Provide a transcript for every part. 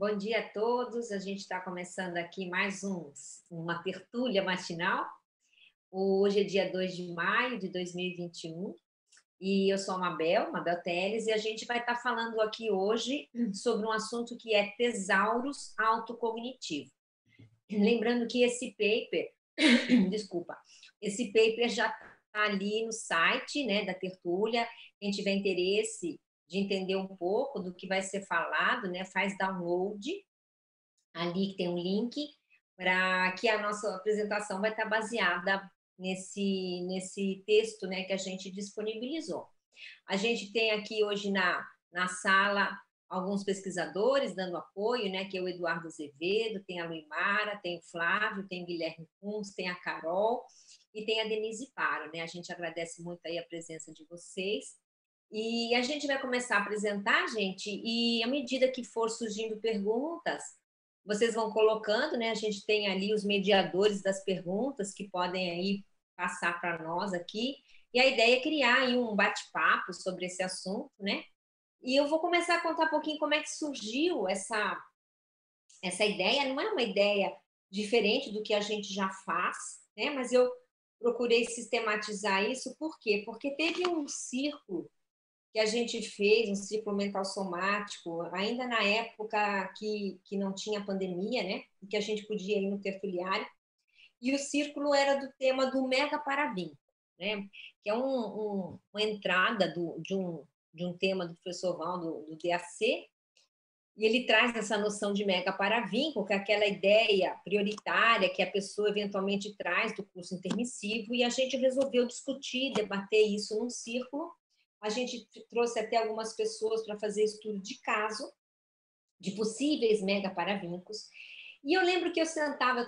Bom dia a todos. A gente está começando aqui mais um, uma tertúlia matinal. Hoje é dia 2 de maio de 2021 e eu sou a Mabel, Mabel Teles, e a gente vai estar tá falando aqui hoje sobre um assunto que é tesauros autocognitivo. Lembrando que esse paper, desculpa, esse paper já está ali no site né, da tertúlia. Quem tiver interesse de entender um pouco do que vai ser falado, né, faz download ali que tem um link para que a nossa apresentação vai estar baseada nesse nesse texto, né, que a gente disponibilizou. A gente tem aqui hoje na na sala alguns pesquisadores dando apoio, né, que é o Eduardo Azevedo, tem a Luimara, tem o Flávio, tem o Guilherme Kunz, tem a Carol e tem a Denise Paro, né? A gente agradece muito aí a presença de vocês. E a gente vai começar a apresentar, gente, e à medida que for surgindo perguntas, vocês vão colocando, né? A gente tem ali os mediadores das perguntas que podem aí passar para nós aqui. E a ideia é criar aí um bate-papo sobre esse assunto, né? E eu vou começar a contar um pouquinho como é que surgiu essa essa ideia. Não é uma ideia diferente do que a gente já faz, né? Mas eu procurei sistematizar isso, por quê? Porque teve um círculo que a gente fez, um ciclo mental somático, ainda na época que, que não tinha pandemia, né? E que a gente podia ir no tertuliário. E o círculo era do tema do mega paravim, né? Que é um, um, uma entrada do, de, um, de um tema do professor Valdo, do DAC, e ele traz essa noção de mega paravínculo, que é aquela ideia prioritária que a pessoa eventualmente traz do curso intermissivo, e a gente resolveu discutir, debater isso num círculo, a gente trouxe até algumas pessoas para fazer estudo de caso de possíveis mega paravíncos. E eu lembro que eu sentava,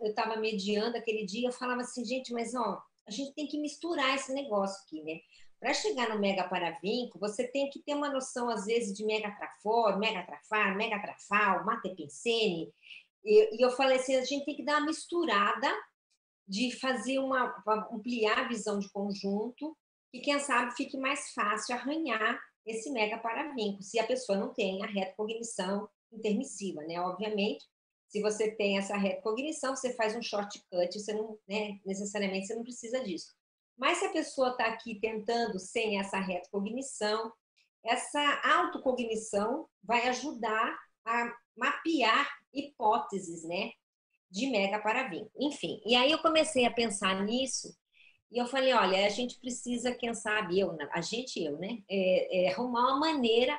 eu estava mediando aquele dia, eu falava assim, gente, mas ó, a gente tem que misturar esse negócio aqui, né? Para chegar no mega paravinco, você tem que ter uma noção, às vezes, de mega trafor, mega trafar, mega trafal, matepensene. E, e eu falei assim, a gente tem que dar uma misturada de fazer uma, ampliar a visão de conjunto que quem sabe fique mais fácil arranhar esse mega paravinco, se a pessoa não tem a retrocognição intermissiva, né? Obviamente, se você tem essa retrocognição, você faz um shortcut, você não, né, necessariamente você não precisa disso. Mas se a pessoa está aqui tentando sem essa retrocognição, essa autocognição vai ajudar a mapear hipóteses, né, de mega paravinco. Enfim, e aí eu comecei a pensar nisso e eu falei, olha, a gente precisa, quem sabe, eu, a gente, eu, né, é, é, arrumar uma maneira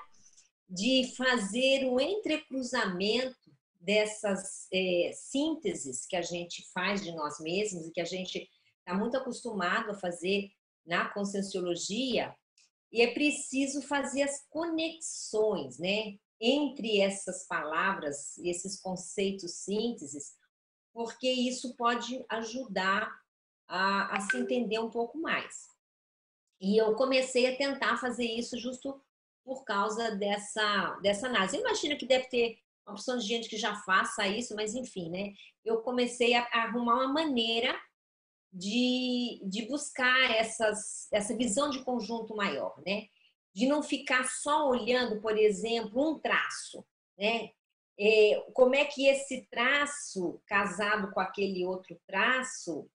de fazer o entrecruzamento dessas é, sínteses que a gente faz de nós mesmos e que a gente está muito acostumado a fazer na conscienciologia, e é preciso fazer as conexões, né, entre essas palavras, esses conceitos sínteses, porque isso pode ajudar a, a se entender um pouco mais. E eu comecei a tentar fazer isso justo por causa dessa, dessa análise. Imagina que deve ter uma opção de gente que já faça isso, mas enfim, né? Eu comecei a, a arrumar uma maneira de, de buscar essas, essa visão de conjunto maior, né? De não ficar só olhando, por exemplo, um traço, né? É, como é que esse traço, casado com aquele outro traço,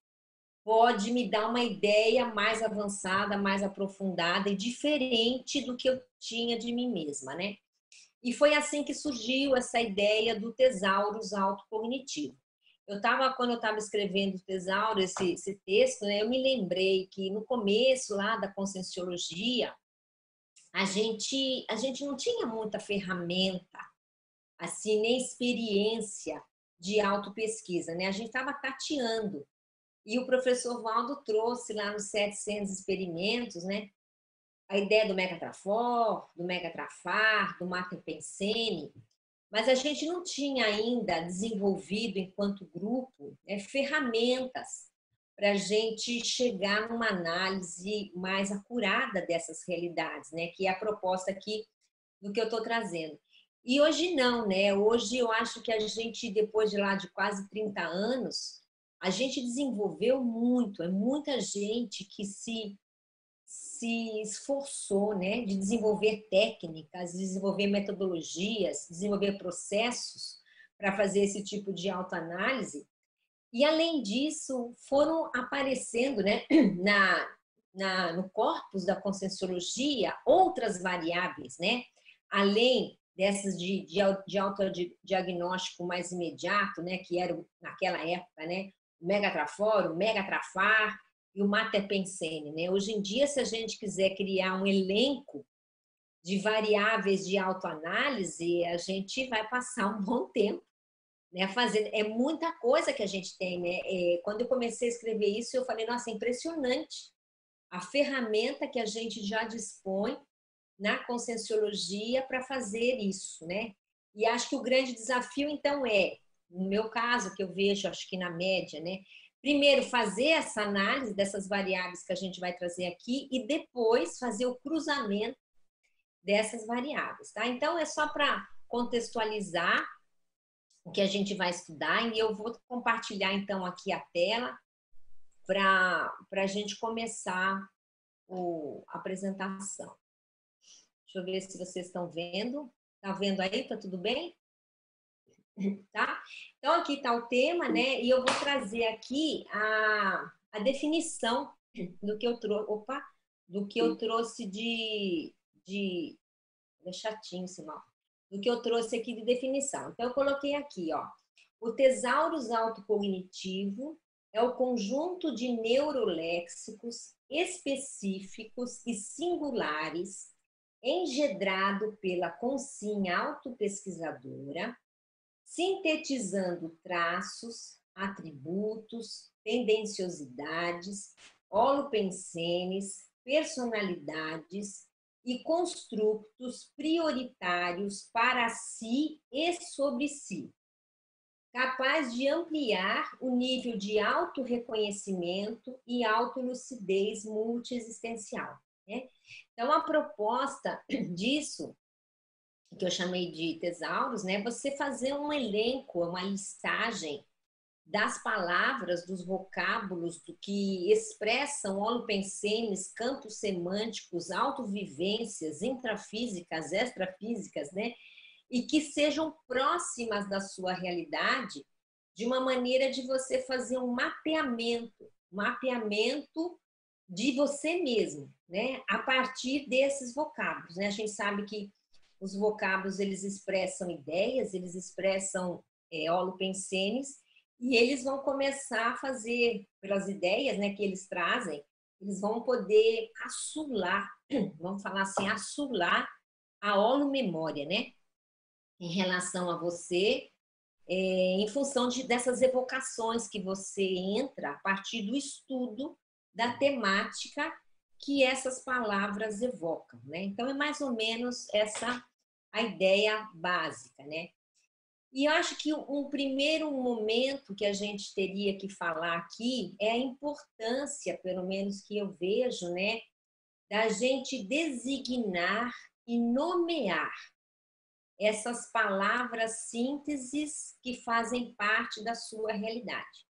pode me dar uma ideia mais avançada, mais aprofundada e diferente do que eu tinha de mim mesma, né? E foi assim que surgiu essa ideia do tesaurus autocognitivo. Eu estava, quando eu estava escrevendo o tesauro, esse, esse texto, né, eu me lembrei que no começo lá da conscienciologia, a gente, a gente não tinha muita ferramenta, assim, nem experiência de autopesquisa, né? A gente estava tateando. E o professor Valdo trouxe lá nos 700 experimentos, né? A ideia do Megatrafor, do Megatrafar, do Matepensene, mas a gente não tinha ainda desenvolvido, enquanto grupo, né, ferramentas para a gente chegar numa análise mais acurada dessas realidades, né? Que é a proposta aqui do que eu estou trazendo. E hoje não, né? Hoje eu acho que a gente, depois de lá de quase 30 anos, a gente desenvolveu muito, é muita gente que se se esforçou né, de desenvolver técnicas, desenvolver metodologias, desenvolver processos para fazer esse tipo de autoanálise. E, além disso, foram aparecendo né, na, na, no corpus da conscienciologia outras variáveis, né? além dessas de, de, de autodiagnóstico mais imediato, né, que era naquela época, né, o megatrafor, o megatrafar e o materpensene, né? Hoje em dia, se a gente quiser criar um elenco de variáveis de autoanálise, a gente vai passar um bom tempo, né, fazendo, é muita coisa que a gente tem, né? É, quando eu comecei a escrever isso, eu falei, nossa, é impressionante a ferramenta que a gente já dispõe na conscienciologia para fazer isso, né? E acho que o grande desafio, então, é, no meu caso, que eu vejo, acho que na média, né? Primeiro, fazer essa análise dessas variáveis que a gente vai trazer aqui e depois fazer o cruzamento dessas variáveis, tá? Então, é só para contextualizar o que a gente vai estudar e eu vou compartilhar, então, aqui a tela para a gente começar a apresentação. Deixa eu ver se vocês estão vendo. Tá vendo aí? Tá tudo bem? Tá? Então, aqui está o tema, né? E eu vou trazer aqui a, a definição do que eu trouxe. Opa! Do que eu trouxe de. de é chatinho, Simão. Do que eu trouxe aqui de definição. Então, eu coloquei aqui, ó. O tesaurus autocognitivo é o conjunto de neuroléxicos específicos e singulares engedrado pela consciência autopesquisadora, sintetizando traços, atributos, tendenciosidades, holopensenes, personalidades e construtos prioritários para si e sobre si, capaz de ampliar o nível de autorreconhecimento e autolucidez multiexistencial. Né? Então, a proposta disso, que eu chamei de tesauros, né, você fazer um elenco, uma listagem das palavras, dos vocábulos, do que expressam holopensenes, campos semânticos, autovivências, intrafísicas, extrafísicas, né? E que sejam próximas da sua realidade, de uma maneira de você fazer um mapeamento, mapeamento de você mesmo, né? A partir desses vocábulos, né? A gente sabe que os vocábulos eles expressam ideias, eles expressam é, holopensenes e eles vão começar a fazer pelas ideias, né, que eles trazem, eles vão poder assular, vamos falar assim, assular a holomemória, né? Em relação a você, é, em função de, dessas evocações que você entra a partir do estudo da temática que essas palavras evocam, né? Então é mais ou menos essa a ideia básica, né? E eu acho que um primeiro momento que a gente teria que falar aqui é a importância, pelo menos que eu vejo, né, da gente designar e nomear essas palavras sínteses que fazem parte da sua realidade.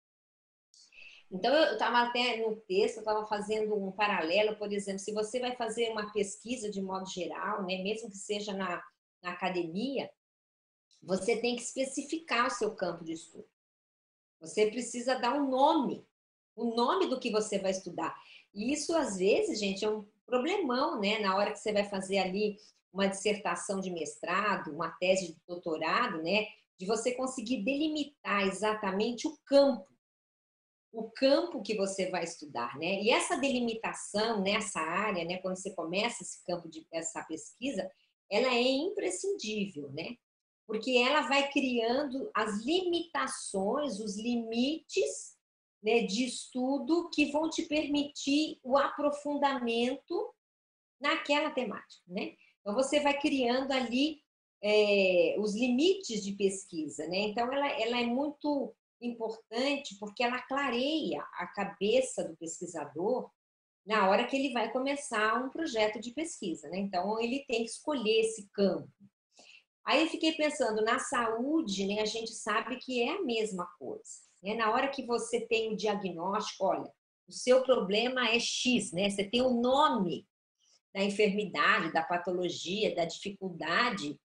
Então, eu estava até no texto, eu estava fazendo um paralelo, por exemplo, se você vai fazer uma pesquisa de modo geral, né, mesmo que seja na, na academia, você tem que especificar o seu campo de estudo. Você precisa dar um nome, o nome do que você vai estudar. E isso, às vezes, gente, é um problemão, né? Na hora que você vai fazer ali uma dissertação de mestrado, uma tese de doutorado, né? De você conseguir delimitar exatamente o campo o campo que você vai estudar, né? E essa delimitação nessa área, né, quando você começa esse campo de essa pesquisa, ela é imprescindível, né? Porque ela vai criando as limitações, os limites né, de estudo que vão te permitir o aprofundamento naquela temática, né? Então você vai criando ali é, os limites de pesquisa, né? Então ela, ela é muito importante porque ela clareia a cabeça do pesquisador na hora que ele vai começar um projeto de pesquisa, né? Então ele tem que escolher esse campo. Aí eu fiquei pensando na saúde, né? A gente sabe que é a mesma coisa. Né? Na hora que você tem o diagnóstico, olha, o seu problema é X, né? Você tem o nome da enfermidade, da patologia, da dificuldade,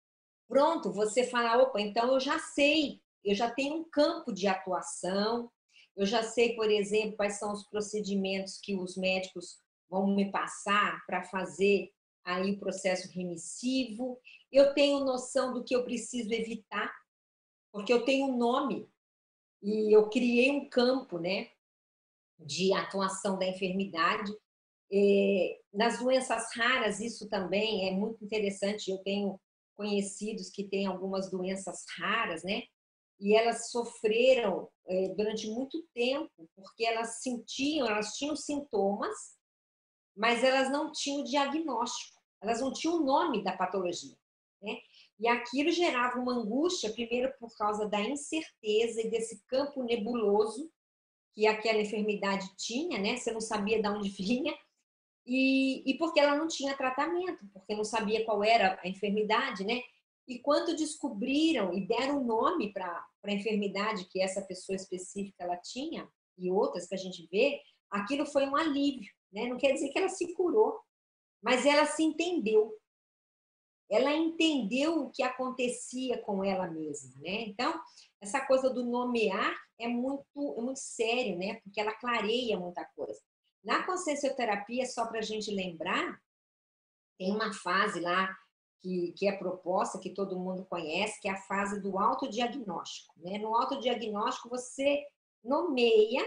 pronto, você fala, opa, então eu já sei, eu já tenho um campo de atuação, eu já sei, por exemplo, quais são os procedimentos que os médicos vão me passar para fazer aí o processo remissivo. Eu tenho noção do que eu preciso evitar, porque eu tenho um nome e eu criei um campo, né, de atuação da enfermidade. É, nas doenças raras, isso também é muito interessante. Eu tenho conhecidos que têm algumas doenças raras, né? E elas sofreram é, durante muito tempo, porque elas sentiam, elas tinham sintomas, mas elas não tinham diagnóstico, elas não tinham o nome da patologia, né? E aquilo gerava uma angústia, primeiro por causa da incerteza e desse campo nebuloso que aquela enfermidade tinha, né? Você não sabia de onde vinha, e, e porque ela não tinha tratamento, porque não sabia qual era a enfermidade, né? E quando descobriram e deram nome para a enfermidade que essa pessoa específica ela tinha, e outras que a gente vê, aquilo foi um alívio, né? Não quer dizer que ela se curou, mas ela se entendeu. Ela entendeu o que acontecia com ela mesma, né? Então, essa coisa do nomear é muito, é muito sério, né? Porque ela clareia muita coisa. Na consciencioterapia, só para a gente lembrar, tem uma fase lá que, que é proposta, que todo mundo conhece, que é a fase do autodiagnóstico. Né? No autodiagnóstico, você nomeia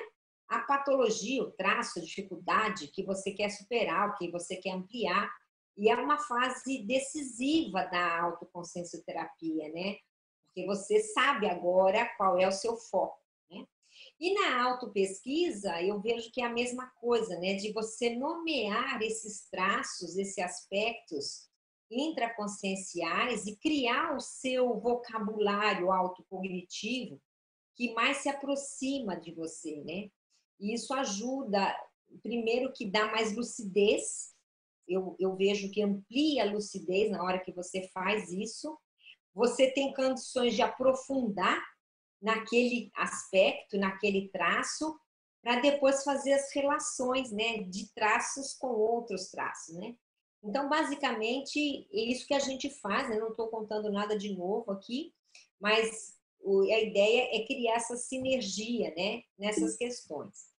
a patologia, o traço, a dificuldade que você quer superar, o que você quer ampliar. E é uma fase decisiva da autoconsciencioterapia, né? Porque você sabe agora qual é o seu foco. E na autopesquisa, eu vejo que é a mesma coisa, né? De você nomear esses traços, esses aspectos intraconscienciais e criar o seu vocabulário autocognitivo que mais se aproxima de você, né? E isso ajuda, primeiro, que dá mais lucidez. Eu, eu vejo que amplia a lucidez na hora que você faz isso. Você tem condições de aprofundar naquele aspecto, naquele traço, para depois fazer as relações né, de traços com outros traços. Né? Então, basicamente, é isso que a gente faz, né? não estou contando nada de novo aqui, mas a ideia é criar essa sinergia né, nessas questões.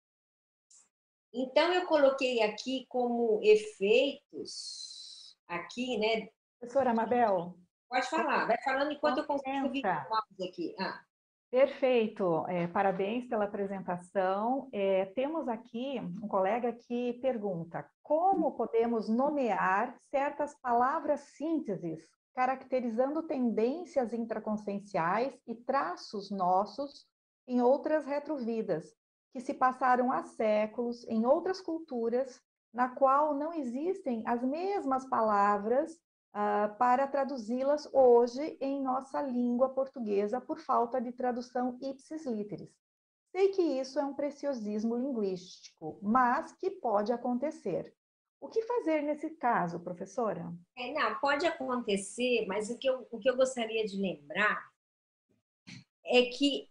Então, eu coloquei aqui como efeitos, aqui, né? Professora Mabel. Pode falar, vai falando enquanto eu consigo vir aqui. Ah. Perfeito, é, parabéns pela apresentação. É, temos aqui um colega que pergunta: como podemos nomear certas palavras sínteses, caracterizando tendências intraconscienciais e traços nossos em outras retrovidas, que se passaram há séculos em outras culturas, na qual não existem as mesmas palavras uh, para traduzi-las hoje em nossa língua portuguesa por falta de tradução ipsis literis. Sei que isso é um preciosismo linguístico, mas que pode acontecer. O que fazer nesse caso, professora? É, não, pode acontecer, mas o que, eu, o que eu gostaria de lembrar é que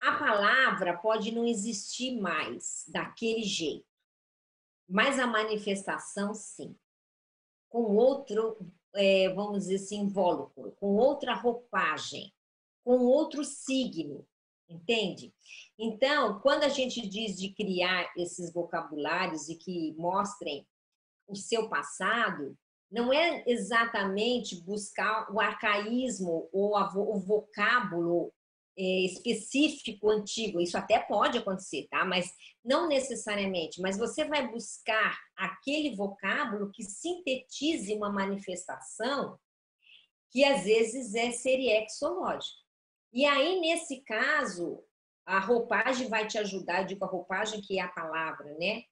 a palavra pode não existir mais daquele jeito, mas a manifestação sim com outro, é, vamos dizer assim, invólucro, com outra roupagem, com outro signo, entende? Então, quando a gente diz de criar esses vocabulários e que mostrem o seu passado, não é exatamente buscar o arcaísmo ou o vocábulo específico antigo. Isso até pode acontecer, tá? Mas não necessariamente. Mas você vai buscar aquele vocábulo que sintetize uma manifestação que às vezes é seriexológica. E aí, nesse caso, a roupagem vai te ajudar, eu digo a roupagem que é a palavra, né?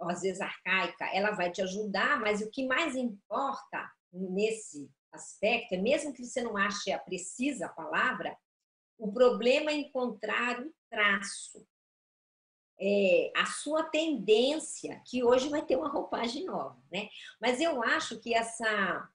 Às vezes arcaica, ela vai te ajudar, mas o que mais importa nesse aspecto, é mesmo que você não ache a precisa palavra, o problema é encontrar o traço. É, a sua tendência, que hoje vai ter uma roupagem nova, né? Mas eu acho que essa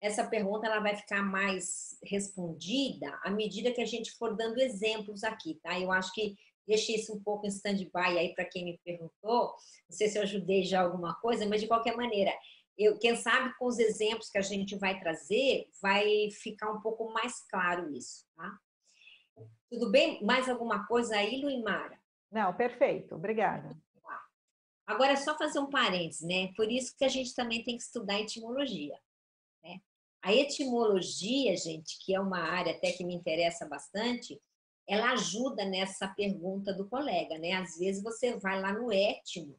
essa pergunta ela vai ficar mais respondida à medida que a gente for dando exemplos aqui, tá? Eu acho que deixei isso um pouco em stand-by aí para quem me perguntou. Não sei se eu ajudei já alguma coisa, mas de qualquer maneira, eu, quem sabe com os exemplos que a gente vai trazer, vai ficar um pouco mais claro isso, tá? Tudo bem? Mais alguma coisa aí, Luimara? Não, perfeito. Obrigada. Agora, é só fazer um parênteses, né? Por isso que a gente também tem que estudar etimologia. Né? A etimologia, gente, que é uma área até que me interessa bastante, ela ajuda nessa pergunta do colega, né? Às vezes você vai lá no étimo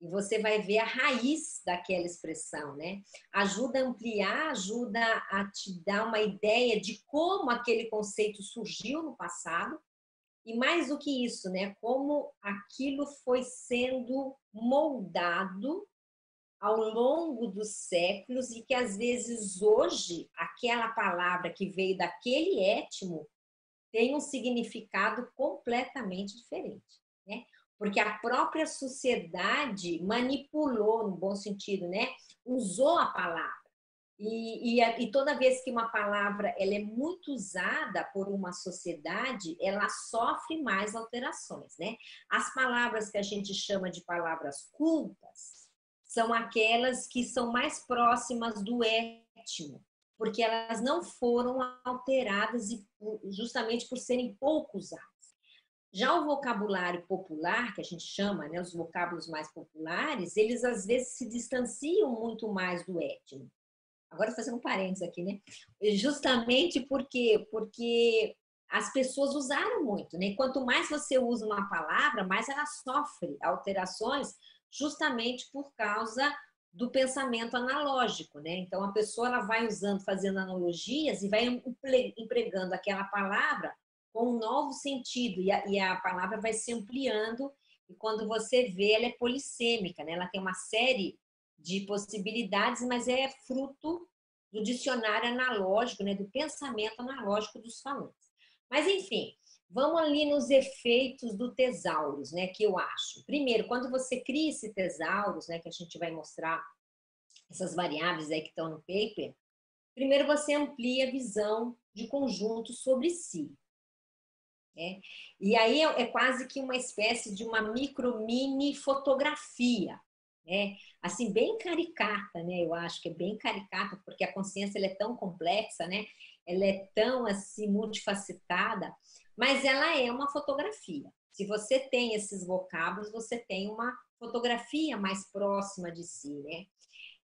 e você vai ver a raiz daquela expressão, né? Ajuda a ampliar, ajuda a te dar uma ideia de como aquele conceito surgiu no passado e mais do que isso, né? Como aquilo foi sendo moldado ao longo dos séculos e que às vezes hoje aquela palavra que veio daquele étimo tem um significado completamente diferente, né? Porque a própria sociedade manipulou, no bom sentido, né? Usou a palavra. E, e, e, toda vez que uma palavra ela é muito usada por uma sociedade, ela sofre mais alterações, né? As palavras que a gente chama de palavras cultas são aquelas que são mais próximas do étimo, porque elas não foram alteradas justamente por serem pouco usadas. Já o vocabulário popular, que a gente chama, né, os vocábulos mais populares, eles às vezes se distanciam muito mais do étimo. Agora fazendo um parênteses aqui, né? Justamente porque porque as pessoas usaram muito, né? Quanto mais você usa uma palavra, mais ela sofre alterações, justamente por causa do pensamento analógico, né? Então a pessoa ela vai usando, fazendo analogias e vai empregando aquela palavra com um novo sentido e a, e a palavra vai se ampliando e quando você vê ela é polissêmica, né? Ela tem uma série de possibilidades, mas é fruto do dicionário analógico, né? Do pensamento analógico dos falantes. Mas enfim, Vamos ali nos efeitos do tesaurus, né, que eu acho. Primeiro, quando você cria esse tesaurus, né, que a gente vai mostrar essas variáveis aí que estão no paper, primeiro você amplia a visão de conjunto sobre si. Né? E aí é, é quase que uma espécie de uma micro mini fotografia, né? Assim bem caricata, né? Eu acho que é bem caricata porque a consciência ela é tão complexa, né? Ela é tão assim multifacetada mas ela é uma fotografia. Se você tem esses vocábulos, você tem uma fotografia mais próxima de si, né?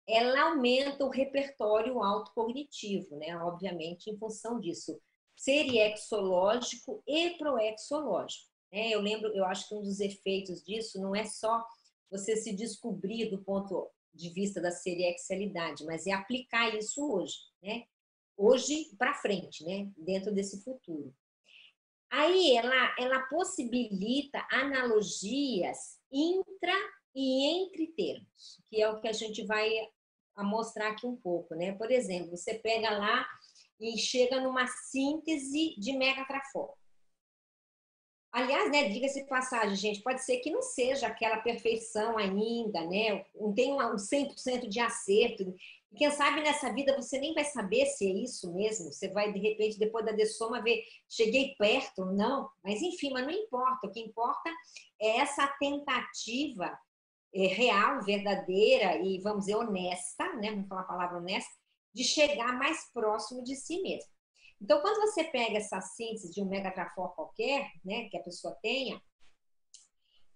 Ela aumenta o repertório autocognitivo, né? Obviamente, em função disso. Seriexológico e proexológico. Né? Eu lembro, eu acho que um dos efeitos disso não é só você se descobrir do ponto de vista da seriexalidade, mas é aplicar isso hoje, né? Hoje para frente, né? Dentro desse futuro. Aí ela, ela possibilita analogias intra e entre termos, que é o que a gente vai mostrar aqui um pouco, né? Por exemplo, você pega lá e chega numa síntese de megatrafó. Aliás, né, diga-se passagem, gente, pode ser que não seja aquela perfeição ainda, né? Não tem um 100% de acerto. Quem sabe nessa vida você nem vai saber se é isso mesmo. Você vai, de repente, depois da dessoma, ver, cheguei perto, não. Mas, enfim, mas não importa. O que importa é essa tentativa é, real, verdadeira e, vamos dizer, honesta, né? Vamos falar a palavra honesta, de chegar mais próximo de si mesmo. Então, quando você pega essa síntese de um megatrafor qualquer, né, que a pessoa tenha,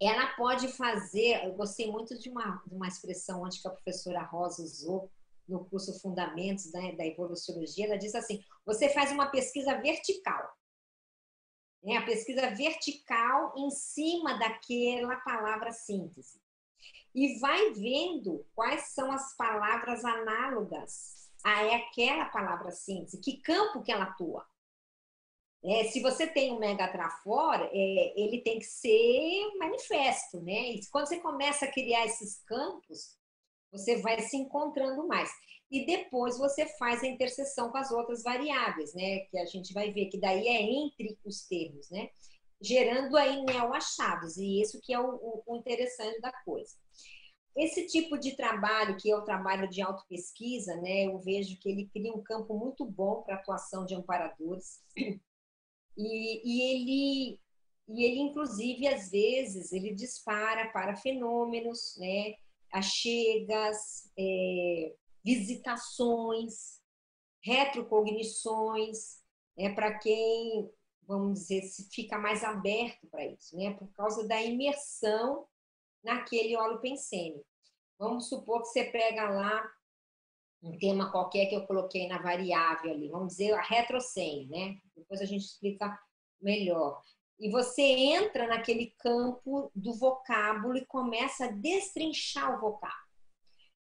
ela pode fazer. Eu gostei muito de uma, de uma expressão onde que a professora Rosa usou, no curso Fundamentos né, da Evoluciologia, ela diz assim: você faz uma pesquisa vertical. Né, a pesquisa vertical em cima daquela palavra síntese. E vai vendo quais são as palavras análogas a aquela palavra síntese, que campo que ela atua. É, se você tem um megatrafor, é, ele tem que ser manifesto, né? E quando você começa a criar esses campos, você vai se encontrando mais. E depois você faz a interseção com as outras variáveis, né? Que a gente vai ver que daí é entre os termos, né? Gerando aí neo-achados, e isso que é o, o interessante da coisa. Esse tipo de trabalho, que é o trabalho de autopesquisa, né, eu vejo que ele cria um campo muito bom para a atuação de amparadores. E, e, ele, e ele, inclusive, às vezes, ele dispara para fenômenos, né, achegas, é, visitações, retrocognições, é para quem, vamos dizer, se fica mais aberto para isso, né? Por causa da imersão naquele holopensene. Vamos supor que você pega lá um tema qualquer que eu coloquei na variável ali, vamos dizer a retrocene, né? Depois a gente explica melhor. E você entra naquele campo do vocábulo e começa a destrinchar o vocábulo.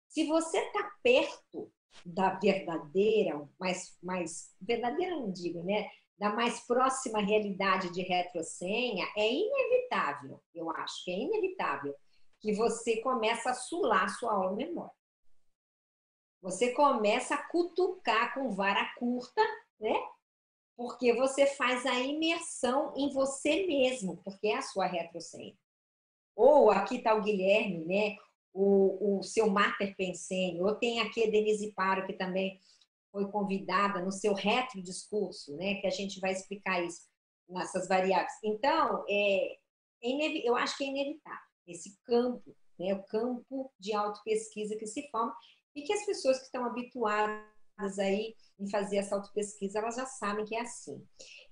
Se você está perto da verdadeira, mais, mais verdadeira não digo, né? Da mais próxima realidade de retrocenha, é inevitável, eu acho que é inevitável, que você começa a sular sua aula memória. Você começa a cutucar com vara curta, né? Porque você faz a imersão em você mesmo, porque é a sua retrocenha. Ou aqui está o Guilherme, né? o, o seu Mater Pensene, ou tem aqui a Denise Paro, que também foi convidada no seu retro discurso, né, que a gente vai explicar isso nessas variáveis. Então, é, é eu acho que é inevitável esse campo, né, o campo de autopesquisa que se forma e que as pessoas que estão habituadas aí em fazer essa autopesquisa, elas já sabem que é assim.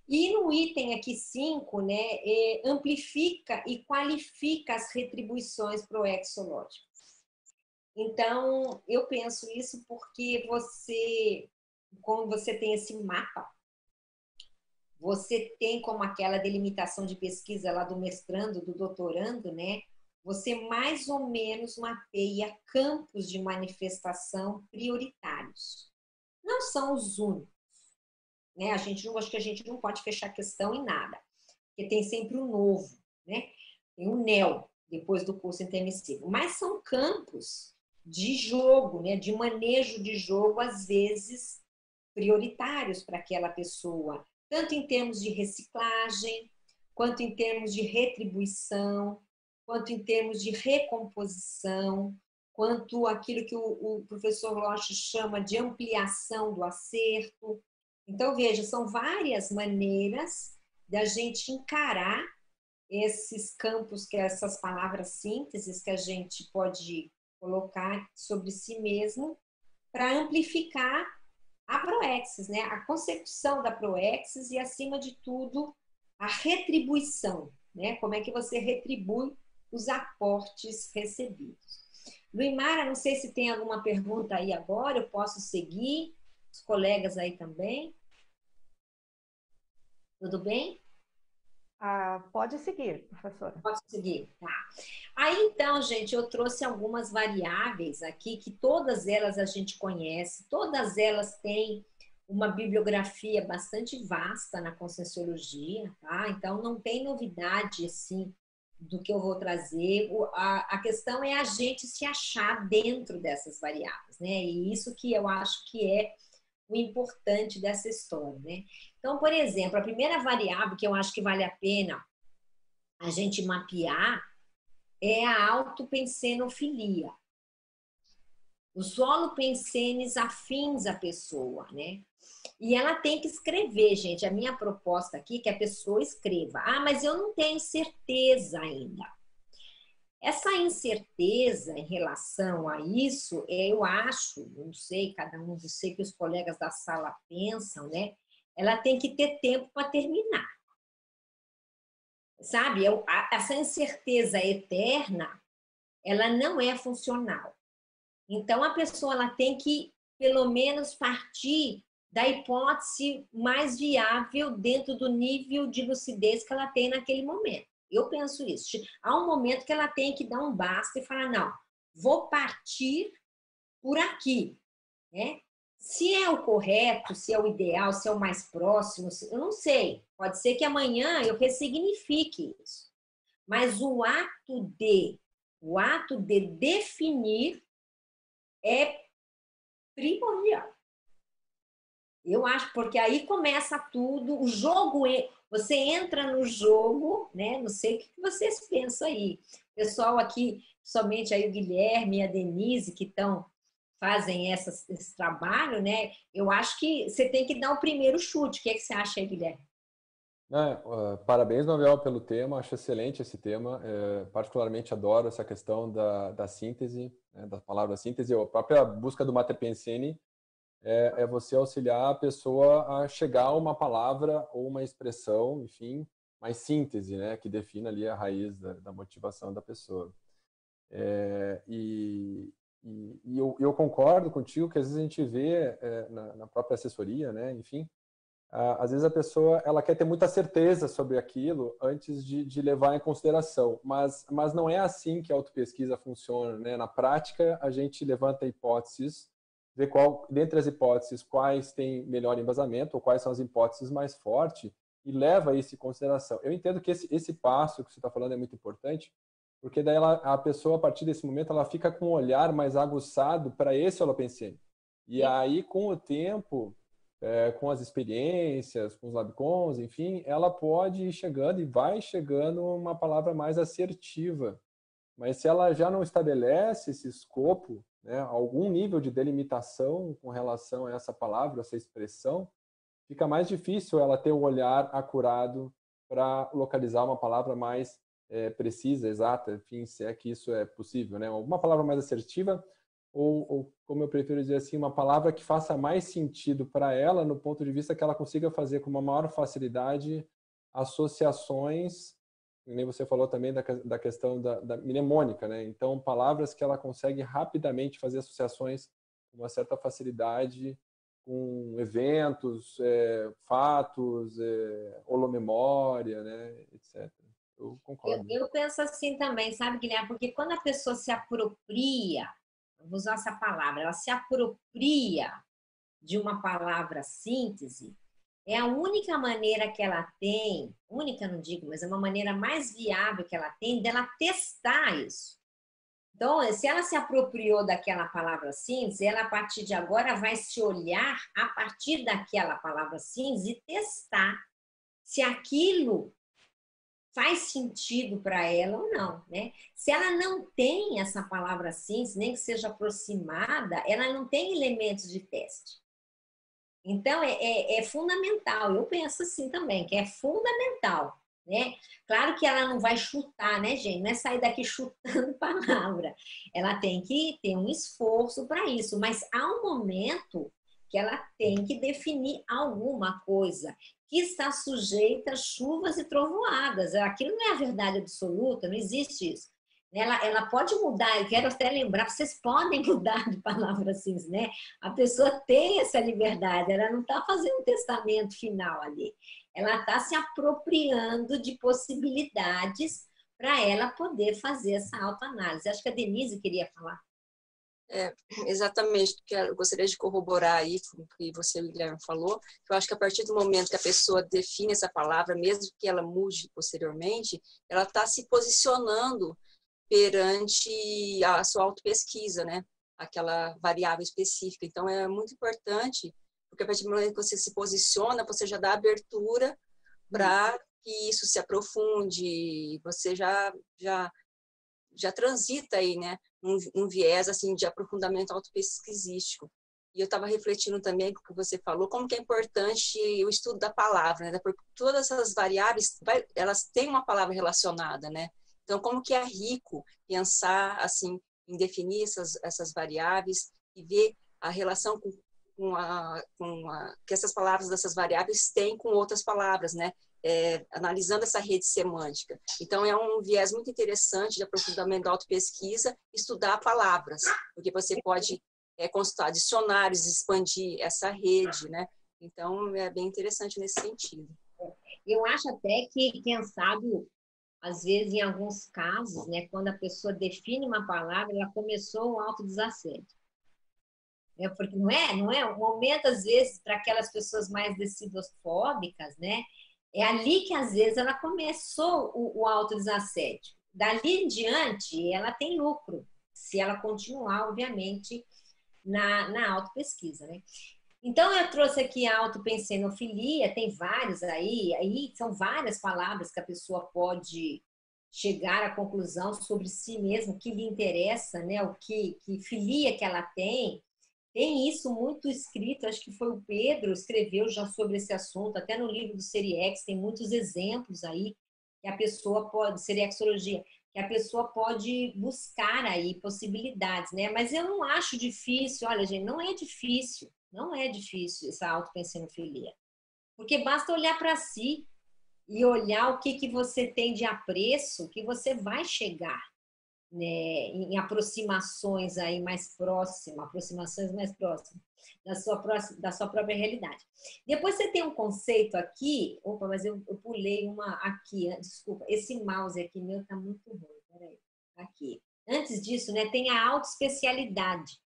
E no item aqui 5, né, é, amplifica e qualifica as retribuições proexológicas. Então, eu penso isso porque você, quando você tem esse mapa, você tem como aquela delimitação de pesquisa lá do mestrando, do doutorando, né? Você mais ou menos mapeia campos de manifestação prioritários. Não são os únicos, né? A gente não acho que a gente não pode fechar questão em nada, porque tem sempre o um novo, né? Tem o NEL depois do curso intermissivo, mas são campos de jogo, né, de manejo de jogo, às vezes prioritários para aquela pessoa, tanto em termos de reciclagem, quanto em termos de retribuição, quanto em termos de recomposição, quanto aquilo que o, o professor Loche chama de ampliação do acerto. Então, veja, são várias maneiras da gente encarar esses campos, que é essas palavras sínteses que a gente pode colocar sobre si mesmo para amplificar a proexis, né? A consecução da proexis e acima de tudo a retribuição, né? Como é que você retribui os aportes recebidos. Luimara, não sei se tem alguma pergunta aí agora, eu posso seguir, os colegas aí também. Tudo bem? Ah, pode seguir, professora. Pode seguir, tá. Aí então, gente, eu trouxe algumas variáveis aqui que todas elas a gente conhece, todas elas têm uma bibliografia bastante vasta na conscienciologia, tá? Então não tem novidade assim do que eu vou trazer. A, a questão é a gente se achar dentro dessas variáveis, né? E isso que eu acho que é o importante dessa história, né? Então, por exemplo, a primeira variável que eu acho que vale a pena a gente mapear é a autopensenofilia. Os holopensenes afins à pessoa, né? E ela tem que escrever, gente. A minha proposta aqui é que a pessoa escreva. Ah, mas eu não tenho certeza ainda. Essa incerteza em relação a isso, eu acho, não sei, cada um, eu sei que os colegas da sala pensam, né? ela tem que ter tempo para terminar. Sabe? Essa incerteza eterna, ela não é funcional. Então, a pessoa ela tem que, pelo menos, partir da hipótese mais viável dentro do nível de lucidez que ela tem naquele momento. Eu penso isso. Há um momento que ela tem que dar um basta e falar: não, vou partir por aqui. Né? Se é o correto, se é o ideal, se é o mais próximo, eu não sei. Pode ser que amanhã eu ressignifique isso. Mas o ato de, o ato de definir é primordial. Eu acho, porque aí começa tudo, o jogo, você entra no jogo, né? Não sei o que vocês pensam aí. pessoal aqui, somente aí o Guilherme e a Denise, que estão fazem essa, esse trabalho, né? Eu acho que você tem que dar o primeiro chute. O que, é que você acha aí, Guilherme? É, uh, parabéns, Novel, pelo tema. Acho excelente esse tema. É, particularmente adoro essa questão da, da síntese, né, da palavra síntese. A própria busca do Mater Pensene é, é, você auxiliar a pessoa a chegar a uma palavra ou uma expressão, enfim, mais síntese, né, que defina ali a raiz da, da motivação da pessoa. É, e, e, e eu, eu, concordo contigo que às vezes a gente vê é, na, na, própria assessoria, né, enfim, às vezes a pessoa ela quer ter muita certeza sobre aquilo antes de, de levar em consideração, mas, mas não é assim que a autopesquisa funciona, né? Na prática, a gente levanta hipóteses ver qual, dentre as hipóteses, quais têm melhor embasamento ou quais são as hipóteses mais fortes e leva isso em consideração. Eu entendo que esse, esse passo que você está falando é muito importante, porque daí ela, a pessoa, a partir desse momento, ela fica com um olhar mais aguçado para esse holopensene. E aí, com o tempo, é, com as experiências, com os labcons, enfim, ela pode ir chegando e vai chegando uma palavra mais assertiva. Mas se ela já não estabelece esse escopo, né, algum nível de delimitação com relação a essa palavra, essa expressão, fica mais difícil ela ter um olhar acurado para localizar uma palavra mais é, precisa, exata, enfim, se é que isso é possível, né? Uma palavra mais assertiva ou, ou, como eu prefiro dizer assim, uma palavra que faça mais sentido para ela no ponto de vista que ela consiga fazer com uma maior facilidade associações nem você falou também da, da questão da, da mnemônica, né? Então, palavras que ela consegue rapidamente fazer associações com uma certa facilidade com eventos, é, fatos, é, holomemória, né, etc. Eu concordo. Eu, eu, penso assim também, sabe, Guilherme? Porque quando a pessoa se apropria, vou usar essa palavra, ela se apropria de uma palavra síntese, é a única maneira que ela tem, única não digo, mas é uma maneira mais viável que ela tem dela testar isso. Então, se ela se apropriou daquela palavra cinza, ela a partir de agora vai se olhar a partir daquela palavra cinza e testar se aquilo faz sentido para ela ou não, né? Se ela não tem essa palavra cinza, nem que seja aproximada, ela não tem elementos de teste. Então, é, é, é, fundamental, eu penso assim também, que é fundamental, né? Claro que ela não vai chutar, né, gente? Não é sair daqui chutando palavra. Ela tem que ter um esforço para isso, mas há um momento que ela tem que definir alguma coisa que está sujeita a chuvas e trovoadas. Aquilo não é a verdade absoluta, não existe isso. Ela, ela pode mudar, eu quero até lembrar, vocês podem mudar de palavra assim, né? A pessoa tem essa liberdade, ela não está fazendo um testamento final ali. Ela está se apropriando de possibilidades para ela poder fazer essa autoanálise. Acho que a Denise queria falar. É, exatamente, que eu gostaria de corroborar aí o que você, Guilherme, falou. Eu acho que a partir do momento que a pessoa define essa palavra, mesmo que ela mude posteriormente, ela está se posicionando perante a sua autopesquisa, né? Aquela variável específica. Então, é muito importante, porque a partir do momento que você se posiciona, você já dá abertura para que isso se aprofunde, você já, já, já transita aí, né? Um, um viés, assim, de aprofundamento autopesquisístico. E eu estava refletindo também o que você falou, como que é importante o estudo da palavra, né? Porque todas essas variáveis, elas têm uma palavra relacionada, né? Então, como que é rico pensar assim em definir essas, essas variáveis e ver a relação com, com, a, com a, que essas palavras dessas variáveis têm com outras palavras, né? É, analisando essa rede semântica. Então, é um viés muito interessante de aprofundamento da autopesquisa, estudar palavras, porque você pode é, consultar dicionários, expandir essa rede, né? Então, é bem interessante nesse sentido. Eu acho até que, quem sabe, às vezes, em alguns casos, né, quando a pessoa define uma palavra, ela começou um autodesassédio. É, porque não é, não é? O momento, às vezes, para aquelas pessoas mais decidofóbicas, né, é ali que, às vezes, ela começou o, o autodesassédio. Dali em diante, ela tem lucro, se ela continuar, obviamente, na, na autopesquisa, né? Então, eu trouxe aqui a autopensenofilia, tem vários aí, aí são várias palavras que a pessoa pode chegar à conclusão sobre si mesmo, o que lhe interessa, né? o que, que filia que ela tem. Tem isso muito escrito, acho que foi o Pedro, escreveu já sobre esse assunto, até no livro do Seriex, tem muitos exemplos aí que a pessoa pode, Seriexologia, que a pessoa pode buscar aí possibilidades, né? Mas eu não acho difícil, olha, gente, não é difícil, não é difícil essa autopensinofilia. Porque basta olhar para si e olhar o que, que você tem de apreço que você vai chegar né, em aproximações aí mais próximas, aproximações mais próximas da sua, próxima, da sua própria realidade. Depois você tem um conceito aqui, opa, mas eu, eu pulei uma aqui, desculpa, esse mouse aqui meu tá muito ruim, peraí, aqui. Antes disso, né, tem a autoespecialidade,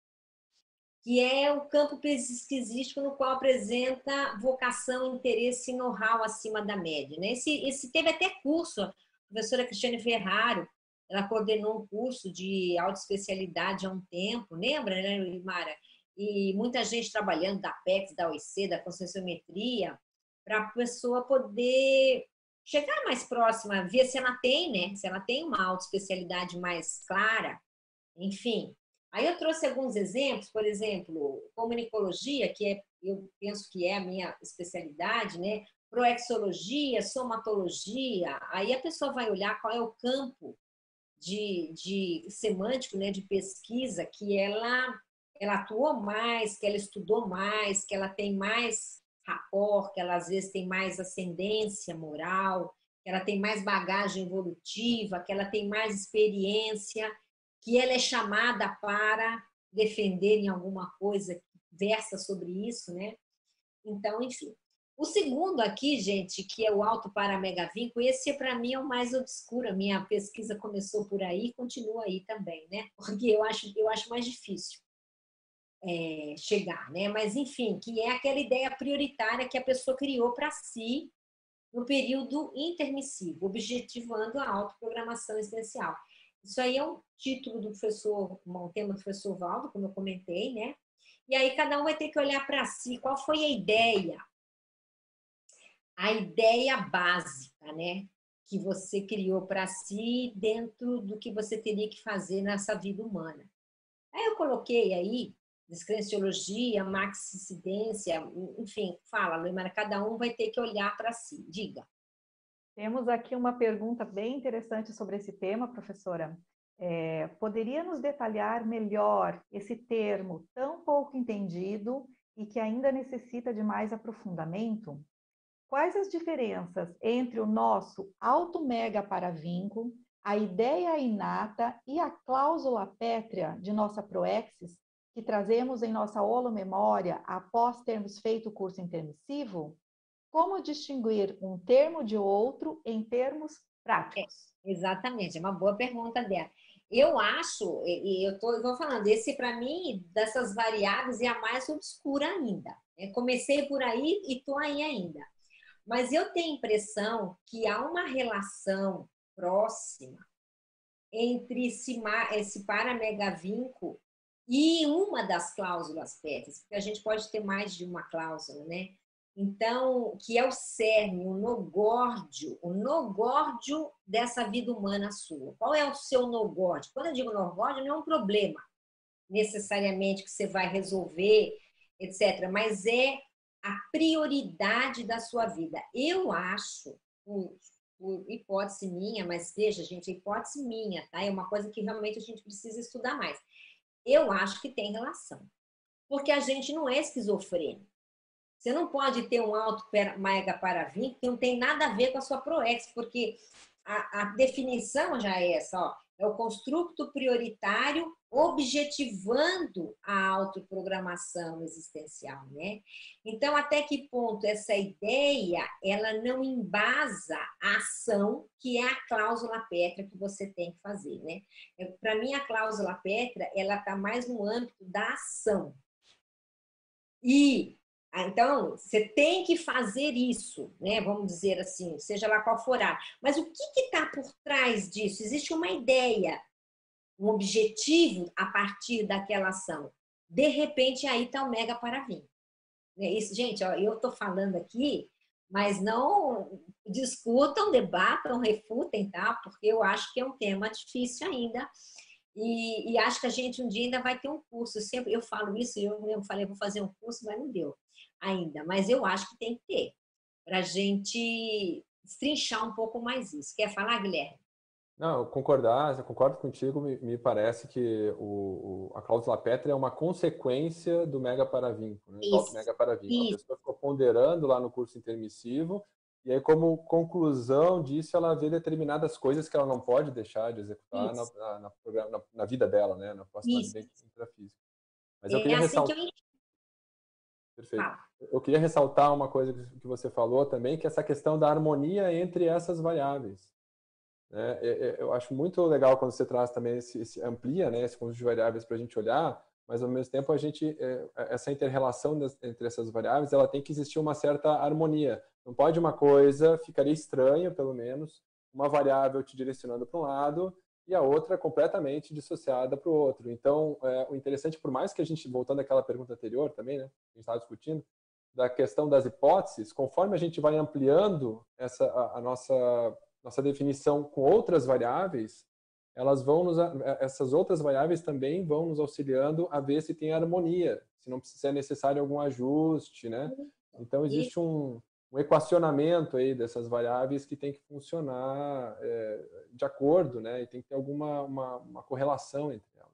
que é o campo pesquisístico no qual apresenta vocação, interesse e know-how acima da média. Né? Esse, esse teve até curso, a professora Cristiane Ferraro, ela coordenou um curso de autoespecialidade há um tempo, lembra, né, Mara? E muita gente trabalhando da PEX, da OIC, da conscienciometria, para a pessoa poder chegar mais próxima, ver se ela tem, né? Se ela tem uma autoespecialidade mais clara, enfim. Aí eu trouxe alguns exemplos, por exemplo, comunicologia, que é, eu penso que é a minha especialidade, né? Proexologia, somatologia. Aí a pessoa vai olhar qual é o campo de, de semântico, né, de pesquisa, que ela, ela atuou mais, que ela estudou mais, que ela tem mais rapport, que ela às vezes tem mais ascendência moral, que ela tem mais bagagem evolutiva, que ela tem mais experiência, que ela é chamada para defender em alguma coisa versa sobre isso, né? Então, enfim. O segundo aqui, gente, que é o alto para megavinco, esse para mim é o mais obscuro. A minha pesquisa começou por aí e continua aí também, né? Porque eu acho, eu acho mais difícil é, chegar, né? Mas, enfim, que é aquela ideia prioritária que a pessoa criou para si no período intermissivo, objetivando a autoprogramação existencial. Isso aí é um título do professor, um tema do professor Valdo, como eu comentei, né? E aí cada um vai ter que olhar para si, qual foi a ideia a ideia básica, né? Que você criou para si dentro do que você teria que fazer nessa vida humana. Aí eu coloquei aí descrenciologia, maxicidência, enfim, fala, Luimara, cada um vai ter que olhar para si. Diga. Temos aqui uma pergunta bem interessante sobre esse tema, professora. É, poderia nos detalhar melhor esse termo tão pouco entendido e que ainda necessita de mais aprofundamento? Quais as diferenças entre o nosso auto-mega paravinco, a ideia inata e a cláusula pétrea de nossa proexis, que trazemos em nossa holomemória após termos feito o curso intermissivo? Como distinguir um termo de outro em termos práticos? É, exatamente, é uma boa pergunta dela. Eu acho, e eu estou falando, esse para mim, dessas variáveis, é a mais obscura ainda. Eu comecei por aí e estou aí ainda. Mas eu tenho a impressão que há uma relação próxima entre esse, esse paramegavinco e uma das cláusulas pétreas, porque a gente pode ter mais de uma cláusula, né? Então, que é o cerne, o nogórdio, o nogórdio dessa vida humana sua. Qual é o seu nogórdio? Quando eu digo nogórdio, não é um problema necessariamente que você vai resolver, etc. Mas é a prioridade da sua vida. Eu acho, por, por, hipótese minha, mas veja, gente, é hipótese minha, tá? É uma coisa que realmente a gente precisa estudar mais. Eu acho que tem relação. Porque a gente não é esquizofrênico. Você não pode ter um alto mega paravim que não tem nada a ver com a sua proex, porque a, a definição já é essa, ó. É o construto prioritário objetivando a autoprogramação existencial, né? Então, até que ponto essa ideia, ela não embasa a ação, que é a cláusula Petra que você tem que fazer, né? Para mim, a cláusula Petra, ela está mais no âmbito da ação. E então, você tem que fazer isso, né? Vamos dizer assim, seja lá qual for a. Mas o que está por trás disso? Existe uma ideia, um objetivo a partir daquela ação. De repente, aí está o mega para. É isso, gente, ó, eu estou falando aqui, mas não discutam, debatam, refutem, tá? Porque eu acho que é um tema difícil ainda. E, e, acho que a gente um dia ainda vai ter um curso. Sempre eu falo isso, eu mesmo falei, vou fazer um curso, mas não deu ainda. Mas eu acho que tem que ter, para a gente destrinchar um pouco mais isso. Quer falar, Guilherme? Não, concordar, eu concordo contigo, me, me parece que o, o, a cláusula Petra é uma consequência do mega paravínculo, né? do mega paravínculo. A pessoa ficou ponderando lá no curso intermissivo, e aí, como conclusão disso, ela vê determinadas coisas que ela não pode deixar de executar na, na, na, na, vida dela, né? na próxima Isso. vida intrafísica. Mas eu é queria assim ressaltar... Que eu... Perfeito. Ah. Eu queria ressaltar uma coisa que você falou também, que é essa questão da harmonia entre essas variáveis. Né? Eu acho muito legal quando você traz também, esse, esse amplia né, esse conjunto de variáveis para a gente olhar, mas ao mesmo tempo a gente, é, essa inter-relação entre essas variáveis, ela tem que existir uma certa harmonia. Não pode uma coisa, ficaria estranho pelo menos, uma variável te direcionando para um lado e a outra completamente dissociada para o outro. Então, é, o interessante, por mais que a gente, voltando àquela pergunta anterior também, né, a gente estava discutindo, da questão das hipóteses, conforme a gente vai ampliando essa, a, a nossa nossa definição com outras variáveis, elas vão nos, é, essas outras variáveis também vão nos auxiliando a ver se tem harmonia, se não se é necessário algum ajuste, né? Então existe um, um equacionamento aí dessas variáveis que tem que funcionar é, de acordo, né? E tem que ter alguma uma, uma correlação entre elas.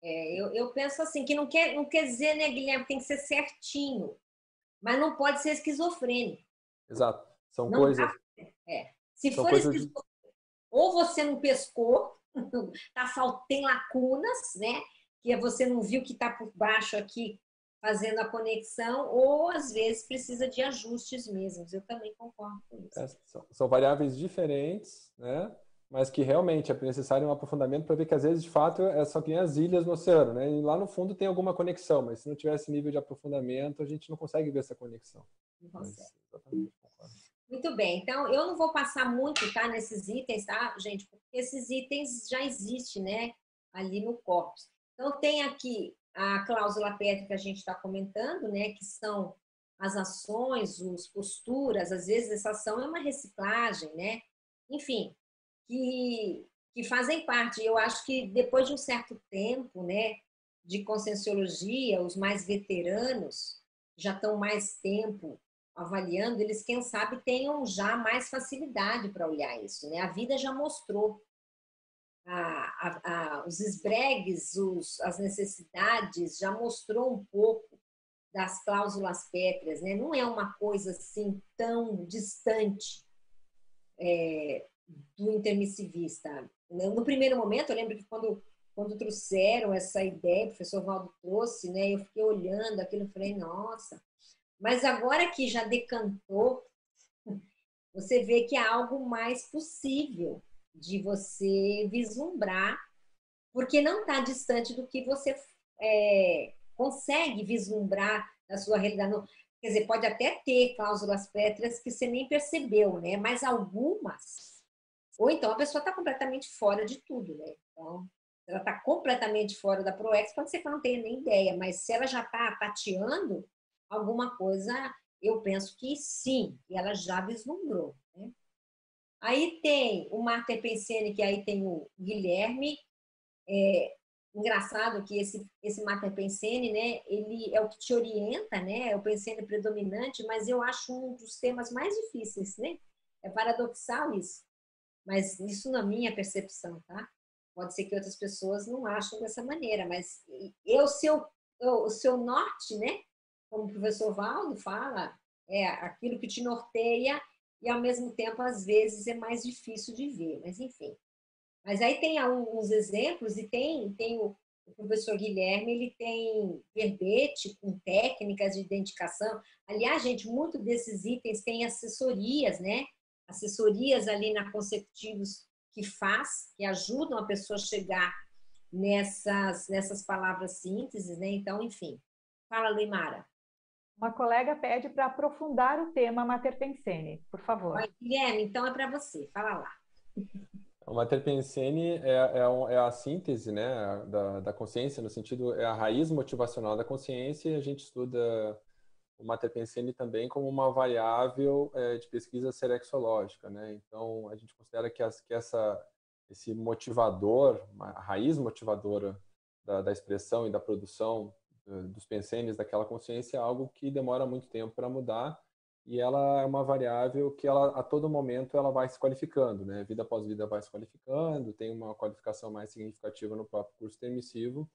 É, eu, eu penso assim que não quer não quer dizer, né, Guilherme, tem que ser certinho, mas não pode ser esquizofrênico. Exato. São não coisas. Dá, é. Se São for esse, ou você não pescou, tá, tem lacunas, né? Que você não viu que está por baixo aqui fazendo a conexão, ou às vezes precisa de ajustes mesmos. Eu também concordo com isso. É, são, são, variáveis diferentes, né? Mas que realmente é necessário um aprofundamento para ver que às vezes, de fato, é só nem as ilhas no oceano, né? E lá no fundo tem alguma conexão, mas se não tiver esse nível de aprofundamento, a gente não consegue ver essa conexão. Não consegue. Mas. Muito bem, então eu não vou passar muito, tá, nesses itens, tá, gente? Porque esses itens já existem, né, ali no corpus. Então tem aqui a cláusula PET que a gente está comentando, né, que são as ações, os posturas, às vezes essa ação é uma reciclagem, né? Enfim, que, que fazem parte. Eu acho que depois de um certo tempo, né, de conscienciologia, os mais veteranos já estão mais tempo avaliando, eles, quem sabe, tenham já mais facilidade para olhar isso. Né? A vida já mostrou a, a, os esbregues, os, as necessidades, já mostrou um pouco das cláusulas pétreas. Né? Não é uma coisa assim tão distante é, do intermissivista. No primeiro momento, eu lembro que quando, quando trouxeram essa ideia, o professor Valdo trouxe, né, eu fiquei olhando aquilo e falei, nossa, mas agora que já decantou, você vê que é algo mais possível de você vislumbrar, porque não está distante do que você é, consegue vislumbrar na sua realidade. Quer dizer, pode até ter cláusulas pétreas que você nem percebeu, né? Mas algumas. Ou então a pessoa está completamente fora de tudo, né? Então, ela está completamente fora da ProEx, pode ser que ela não tenha nem ideia, mas se ela já está tateando, alguma coisa, eu penso que sim, e ela já vislumbrou. Aí tem o Marta Pensene, que aí tem o Guilherme. É, engraçado que esse, esse Marta Pensene, né, ele é o que te orienta, né, é o Pensene predominante, mas eu acho um dos temas mais difíceis, né? É paradoxal isso. Mas isso na minha percepção, tá? Pode ser que outras pessoas não acham dessa maneira, mas eu, seu, o seu norte, né, como o professor Valdo fala, é aquilo que te norteia e ao mesmo tempo às vezes é mais difícil de ver, mas enfim. Mas aí tem alguns exemplos e tem tem o, o professor Guilherme, ele tem verbete com técnicas de identificação. Aliás, gente, muito desses itens tem assessorias, né? Assessorias ali na Consecutivos que faz, que ajudam a pessoa a chegar nessas nessas palavras sínteses, né? Então, enfim. Fala, Leimara. Uma colega pede para aprofundar o tema Mater Pensene, por favor. Guilherme, então é para você, fala lá. O Mater Pensene é, é, é, a síntese né, da, da consciência, no sentido, é a raiz motivacional da consciência e a gente estuda o Mater Pensene também como uma variável é, de pesquisa serexológica. Né? Então, a gente considera que, as, que essa, esse motivador, a raiz motivadora da, da expressão e da produção dos pensenes daquela consciência é algo que demora muito tempo para mudar e ela é uma variável que ela a todo momento ela vai se qualificando, né? Vida após vida vai se qualificando, tem uma qualificação mais significativa no próprio curso permissivo,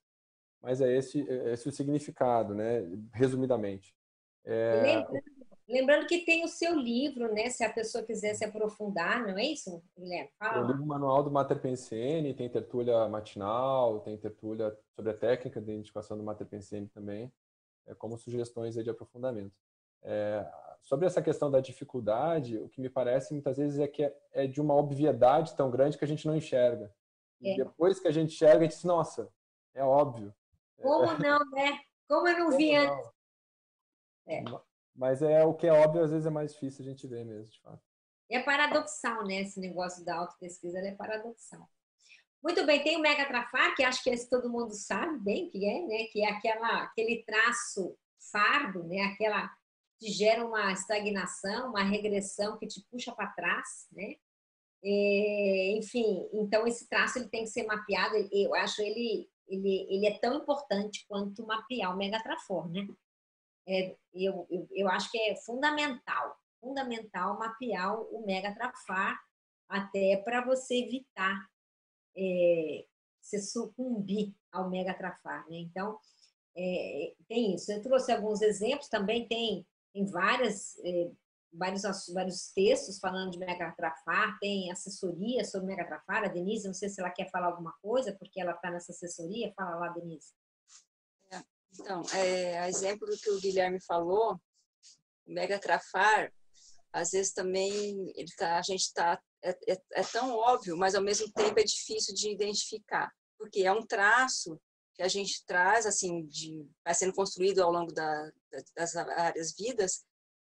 mas é esse, é esse o significado, né? Resumidamente. É... Lembrando, lembrando, que tem o seu livro, né? Se a pessoa quiser se aprofundar, não é isso, Guilherme? Fala. Li o manual do Mater Pensene, tem tertúlia matinal, tem tertúlia sobre a técnica de identificação do Mater Pensene também, é, como sugestões de aprofundamento. É, sobre essa questão da dificuldade, o que me parece muitas vezes é que é, é de uma obviedade tão grande que a gente não enxerga. E é. depois que a gente enxerga, a gente diz, nossa, é óbvio. Como é. não, né? Como eu não Como vi antes. É. Mas é o que é óbvio, às vezes é mais difícil a gente ver mesmo, de fato. É paradoxal, né? Esse negócio da autopesquisa é paradoxal. Muito bem, tem o Mega Trafar, que acho que esse todo mundo sabe bem que é, né? Que é aquela, aquele traço fardo, né? Aquela que gera uma estagnação, uma regressão que te puxa para trás, né? É, enfim, então esse traço ele tem que ser mapeado. Eu acho ele ele, ele é tão importante quanto mapear o Megatrafor, né? É, eu, eu, eu acho que é fundamental, fundamental mapear o Megatrafar até para você evitar é, se sucumbir ao Megatrafar, né? Então, é, tem isso. Eu trouxe alguns exemplos, também tem tem várias, é, vários, vários textos falando de megatrafar, tem assessoria sobre megatrafar. A Denise, não sei se ela quer falar alguma coisa, porque ela está nessa assessoria. Fala lá, Denise. Então, é, a exemplo do que o Guilherme falou, o megatrafar, às vezes também ele tá, a gente está é, é, é, tão óbvio, mas ao mesmo tempo é difícil de identificar, porque é um traço que a gente traz, assim, de, vai sendo construído ao longo da, das várias vidas,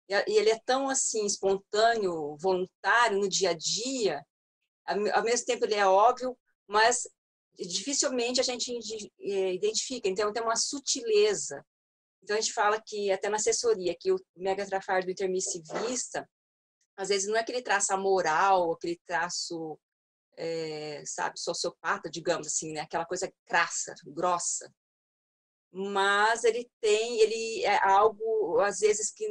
e ele é tão, assim, espontâneo, voluntário no dia a dia, ao mesmo tempo ele é óbvio, mas dificilmente a gente eh, identifica, então tem uma sutileza. Então a gente fala que, até na assessoria, que o megatrafar do intermissivista, às vezes não é aquele traço moral, aquele traço é, sabe, sociopata, digamos assim, né? Aquela coisa crassa, grossa. Mas ele tem, ele é algo, às vezes, que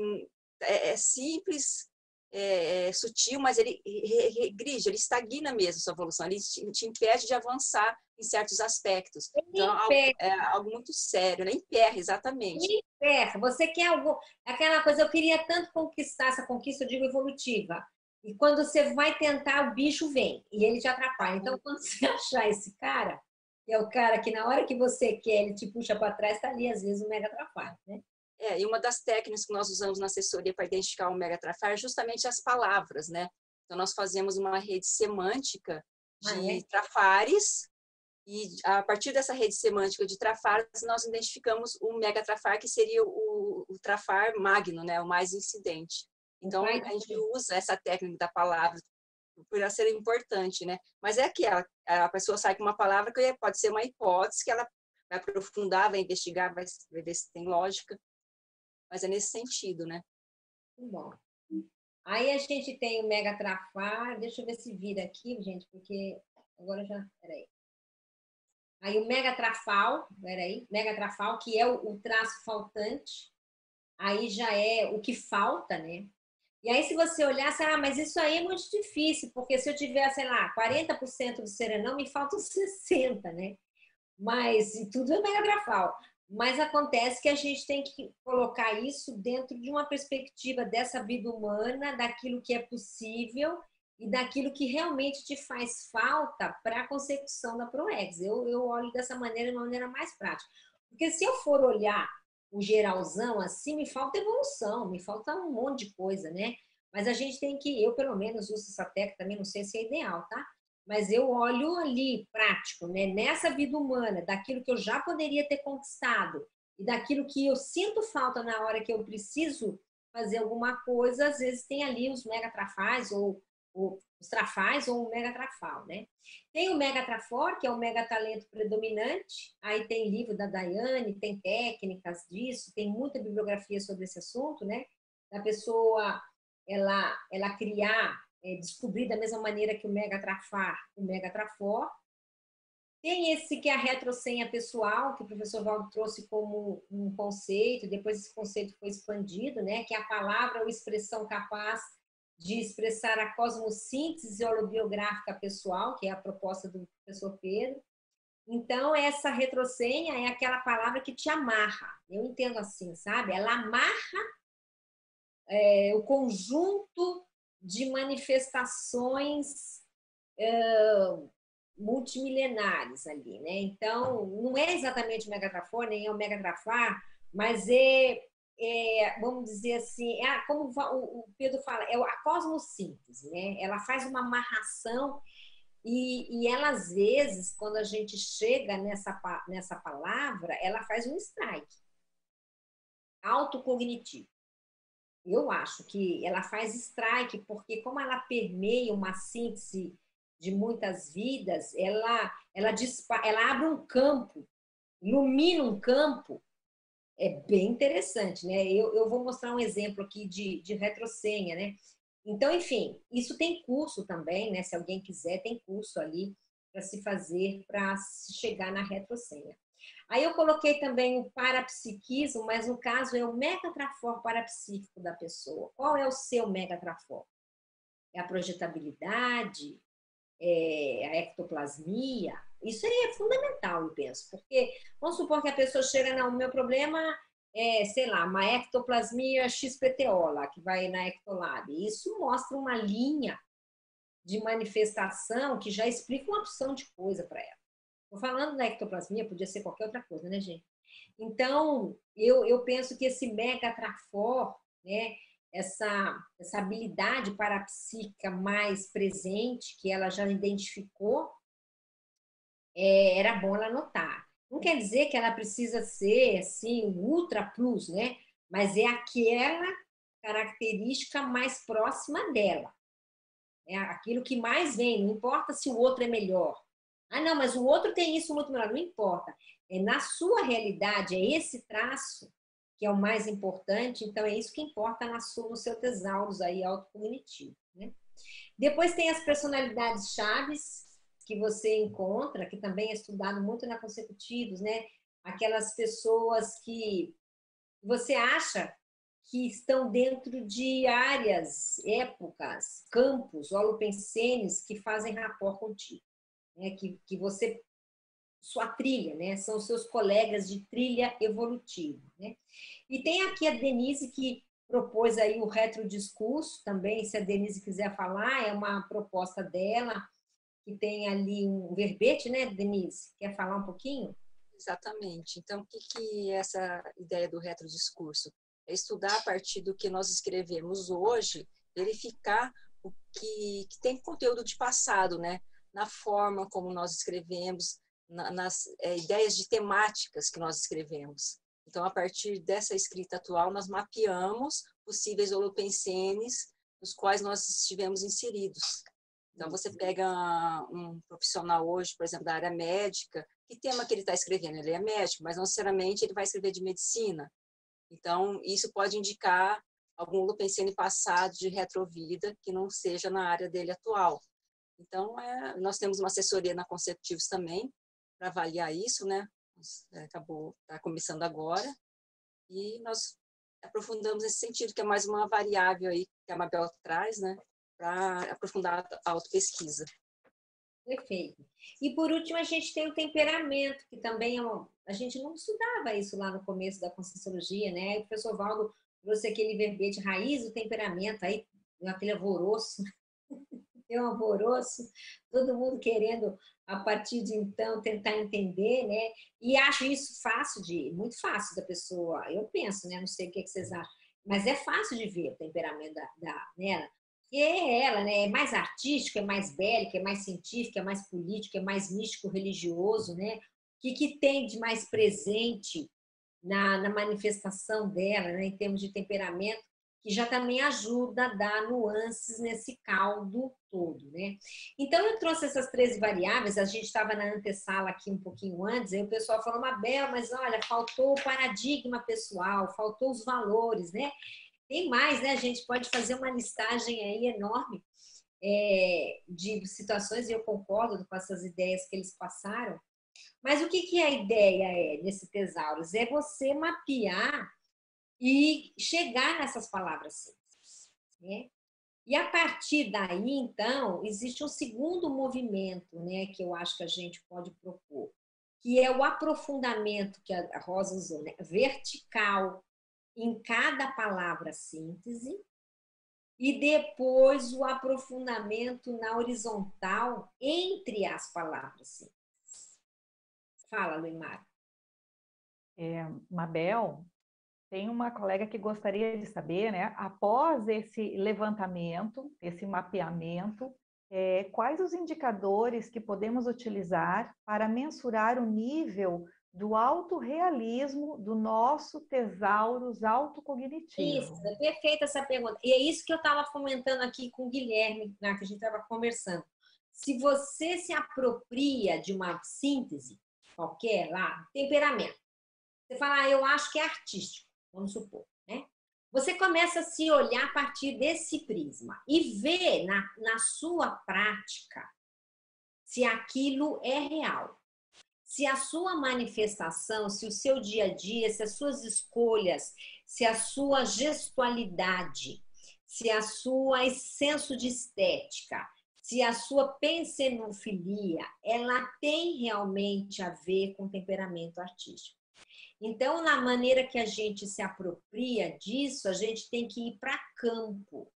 é, é simples, é, é, sutil, mas ele regride, ele estagna mesmo sua evolução, ele te, te impede de avançar em certos aspectos. Então, é algo muito sério, né? Emperra, exatamente. Emperra. Você quer algo, aquela coisa, eu queria tanto conquistar essa conquista, eu digo, evolutiva. E quando você vai tentar, o bicho vem e ele te atrapalha. Então, quando você achar esse cara, é o cara que na hora que você quer, ele te puxa para trás, está ali, às vezes, o mega atrapalha, né? É, e uma das técnicas que nós usamos na assessoria para identificar o mega atrapalha é justamente as palavras, né? Então, nós fazemos uma rede semântica de ah, trafares e a partir dessa rede semântica de trafares, nós identificamos o mega trafar, que seria o, o trafar magno, né? O mais incidente. Então, a gente usa essa técnica da palavra por ela ser importante, né? Mas é que a, a pessoa sai com uma palavra que pode ser uma hipótese, que ela vai aprofundar, vai investigar, vai ver se tem lógica. Mas é nesse sentido, né? Bom. Aí a gente tem o mega trafar, deixa eu ver se vira aqui, gente, porque agora já, peraí. Aí o mega trafal, peraí, mega trafal, que é o, traço faltante, aí já é o que falta, né? E aí, se você olhar, assim, ah, mas isso aí é muito difícil, porque se eu tiver, sei lá, 40% do serenão, me faltam 60%, né? Mas tudo é megagrafal. Mas acontece que a gente tem que colocar isso dentro de uma perspectiva dessa vida humana, daquilo que é possível e daquilo que realmente te faz falta para a consecução da ProEx. Eu, eu olho dessa maneira, de uma maneira mais prática. Porque se eu for olhar o geralzão assim, me falta evolução, me falta um monte de coisa, né? Mas a gente tem que, eu pelo menos uso essa técnica também, não sei se é ideal, tá? Mas eu olho ali, prático, né? Nessa vida humana, daquilo que eu já poderia ter conquistado e daquilo que eu sinto falta na hora que eu preciso fazer alguma coisa, às vezes tem ali os megatrafais ou, ou os trafais ou o megatrafal, né? Tem o megatrafor, que é o megatalento predominante, aí tem livro da Daiane, tem técnicas disso, tem muita bibliografia sobre esse assunto, né? Da pessoa, ela, ela criar é, descobrir da mesma maneira que o megatrafar, o megatrafor. Tem esse que é a retrosenha pessoal, que o professor Valdo trouxe como um conceito, depois esse conceito foi expandido, né, que é a palavra ou expressão capaz de expressar a cosmossíntese holobiográfica pessoal, que é a proposta do professor Pedro. Então, essa retrosenha é aquela palavra que te amarra. Eu entendo assim, sabe? Ela amarra é, o conjunto de manifestações é, multimilenares ali, né? Então, não é exatamente o megatrafor, nem é o megatrafar, mas é, é, vamos dizer assim, é como o Pedro fala, é a cosmossíntese, né? Ela faz uma amarração e, e ela, às vezes, quando a gente chega nessa, nessa palavra, ela faz um strike autocognitivo. Eu acho que ela faz strike, porque como ela permeia uma síntese de muitas vidas, ela, ela, ela abre um campo, ilumina um campo, é bem interessante, né? Eu, eu vou mostrar um exemplo aqui de, de retrosenha, né? Então, enfim, isso tem curso também, né? Se alguém quiser, tem curso ali para se fazer, para chegar na retrosenha. Aí eu coloquei também o parapsiquismo, mas no caso é o megatrafor parapsíquico da pessoa. Qual é o seu megatrafor? É a projetabilidade? É a ectoplasmia? Isso aí é fundamental, eu penso, porque vamos supor que a pessoa chega, não, o meu problema é, sei lá, uma ectoplasmia XPTO lá, que vai na Ectolab. Isso mostra uma linha de manifestação que já explica uma opção de coisa para ela. Estou falando da ectoplasmia, podia ser qualquer outra coisa, né, gente? Então, eu, eu penso que esse megatrafor, né, essa, essa habilidade parapsíquica mais presente, que ela já identificou, é, era bom ela notar. Não quer dizer que ela precisa ser, assim, ultra plus, né? Mas é aquela característica mais próxima dela. É aquilo que mais vem, não importa se o outro é melhor. Ah, não, mas o outro tem isso muito melhor. Não importa. É na sua realidade, é esse traço que é o mais importante. Então, é isso que importa na sua, no seu tesauros aí autocognitivo. Né? Depois tem as personalidades chaves que você encontra, que também é estudado muito na consecutivos, né? Aquelas pessoas que você acha que estão dentro de áreas, épocas, campos, holopensenes que fazem rapport contigo né, que, que você sua trilha, né? São seus colegas de trilha evolutiva, né? E tem aqui a Denise que propôs aí o retrodiscurso também, se a Denise quiser falar, é uma proposta dela, que tem ali um verbete, né, Denise? Quer falar um pouquinho? Exatamente. Então, o que, que é essa ideia do retrodiscurso? É estudar a partir do que nós escrevemos hoje, verificar o que, que tem conteúdo de passado, né? Na forma como nós escrevemos, na, nas é, ideias de temáticas que nós escrevemos. Então, a partir dessa escrita atual, nós mapeamos possíveis holopensenes nos quais nós estivemos inseridos. Então, você uhum. pega um profissional hoje, por exemplo, da área médica, que tema que ele está escrevendo? Ele é médico, mas não necessariamente ele vai escrever de medicina. Então, isso pode indicar algum holopensene passado de retrovida que não seja na área dele atual. Então, é, nós temos uma assessoria na Conceptivos também para avaliar isso, né? É, acabou, está começando agora. E nós aprofundamos nesse sentido, que é mais uma variável aí que a Mabel traz, né? Para aprofundar a autopesquisa. Perfeito. E por último, a gente tem o temperamento, que também é uma... a gente não estudava isso lá no começo da Conscienciologia, né? O professor Valdo trouxe aquele verbete raiz do temperamento, aí aquele alvoroço um alvoroço, todo mundo querendo, a partir de então, tentar entender, né? E acho isso fácil de, muito fácil da pessoa, eu penso, né? Não sei o que, vocês acham, mas é fácil de ver o temperamento da, da nela. E é ela, né? É mais artístico, é mais bélico, é mais científico, é mais político, é mais místico, religioso, né? O que, que tem de mais presente na, na manifestação dela, né? em termos de temperamento, que já também ajuda a dar nuances nesse caldo todo, né? Então, eu trouxe essas 13 variáveis, a gente estava na antessala aqui um pouquinho antes, aí o pessoal falou, Mabel, mas olha, faltou o paradigma pessoal, faltou os valores, né? Tem mais, né? A gente pode fazer uma listagem aí enorme. é, de situações, e eu concordo com essas ideias que eles passaram, mas o que, que a ideia é nesse tesauros? É você mapear e chegar nessas palavras simples. Né? E a partir daí, então, existe um segundo movimento né, que eu acho que a gente pode propor, que é o aprofundamento que a Rosa usou, né? vertical em cada palavra síntese, e depois o aprofundamento na horizontal entre as palavras síntese. Fala, Luimar. É, Mabel, tem uma colega que gostaria de saber, né, após esse levantamento, esse mapeamento, é, quais os indicadores que podemos utilizar para mensurar o nível do autorrealismo do nosso tesauros autocognitivo? Isso, é perfeita essa pergunta. E é isso que eu estava comentando aqui com o Guilherme, né, que a gente estava conversando. Se você se apropria de uma síntese qualquer lá, temperamento, você fala, ah, eu acho que é artístico vamos supor, né? Você começa a se olhar a partir desse prisma e ver na, na sua prática se aquilo é real. Se a sua manifestação, se o seu dia a dia, se as suas escolhas, se a sua gestualidade, se a sua senso de estética, se a sua pensenofilia, ela tem realmente a ver com temperamento artístico. Então, na maneira que a gente se apropria disso, a gente tem que ir para campo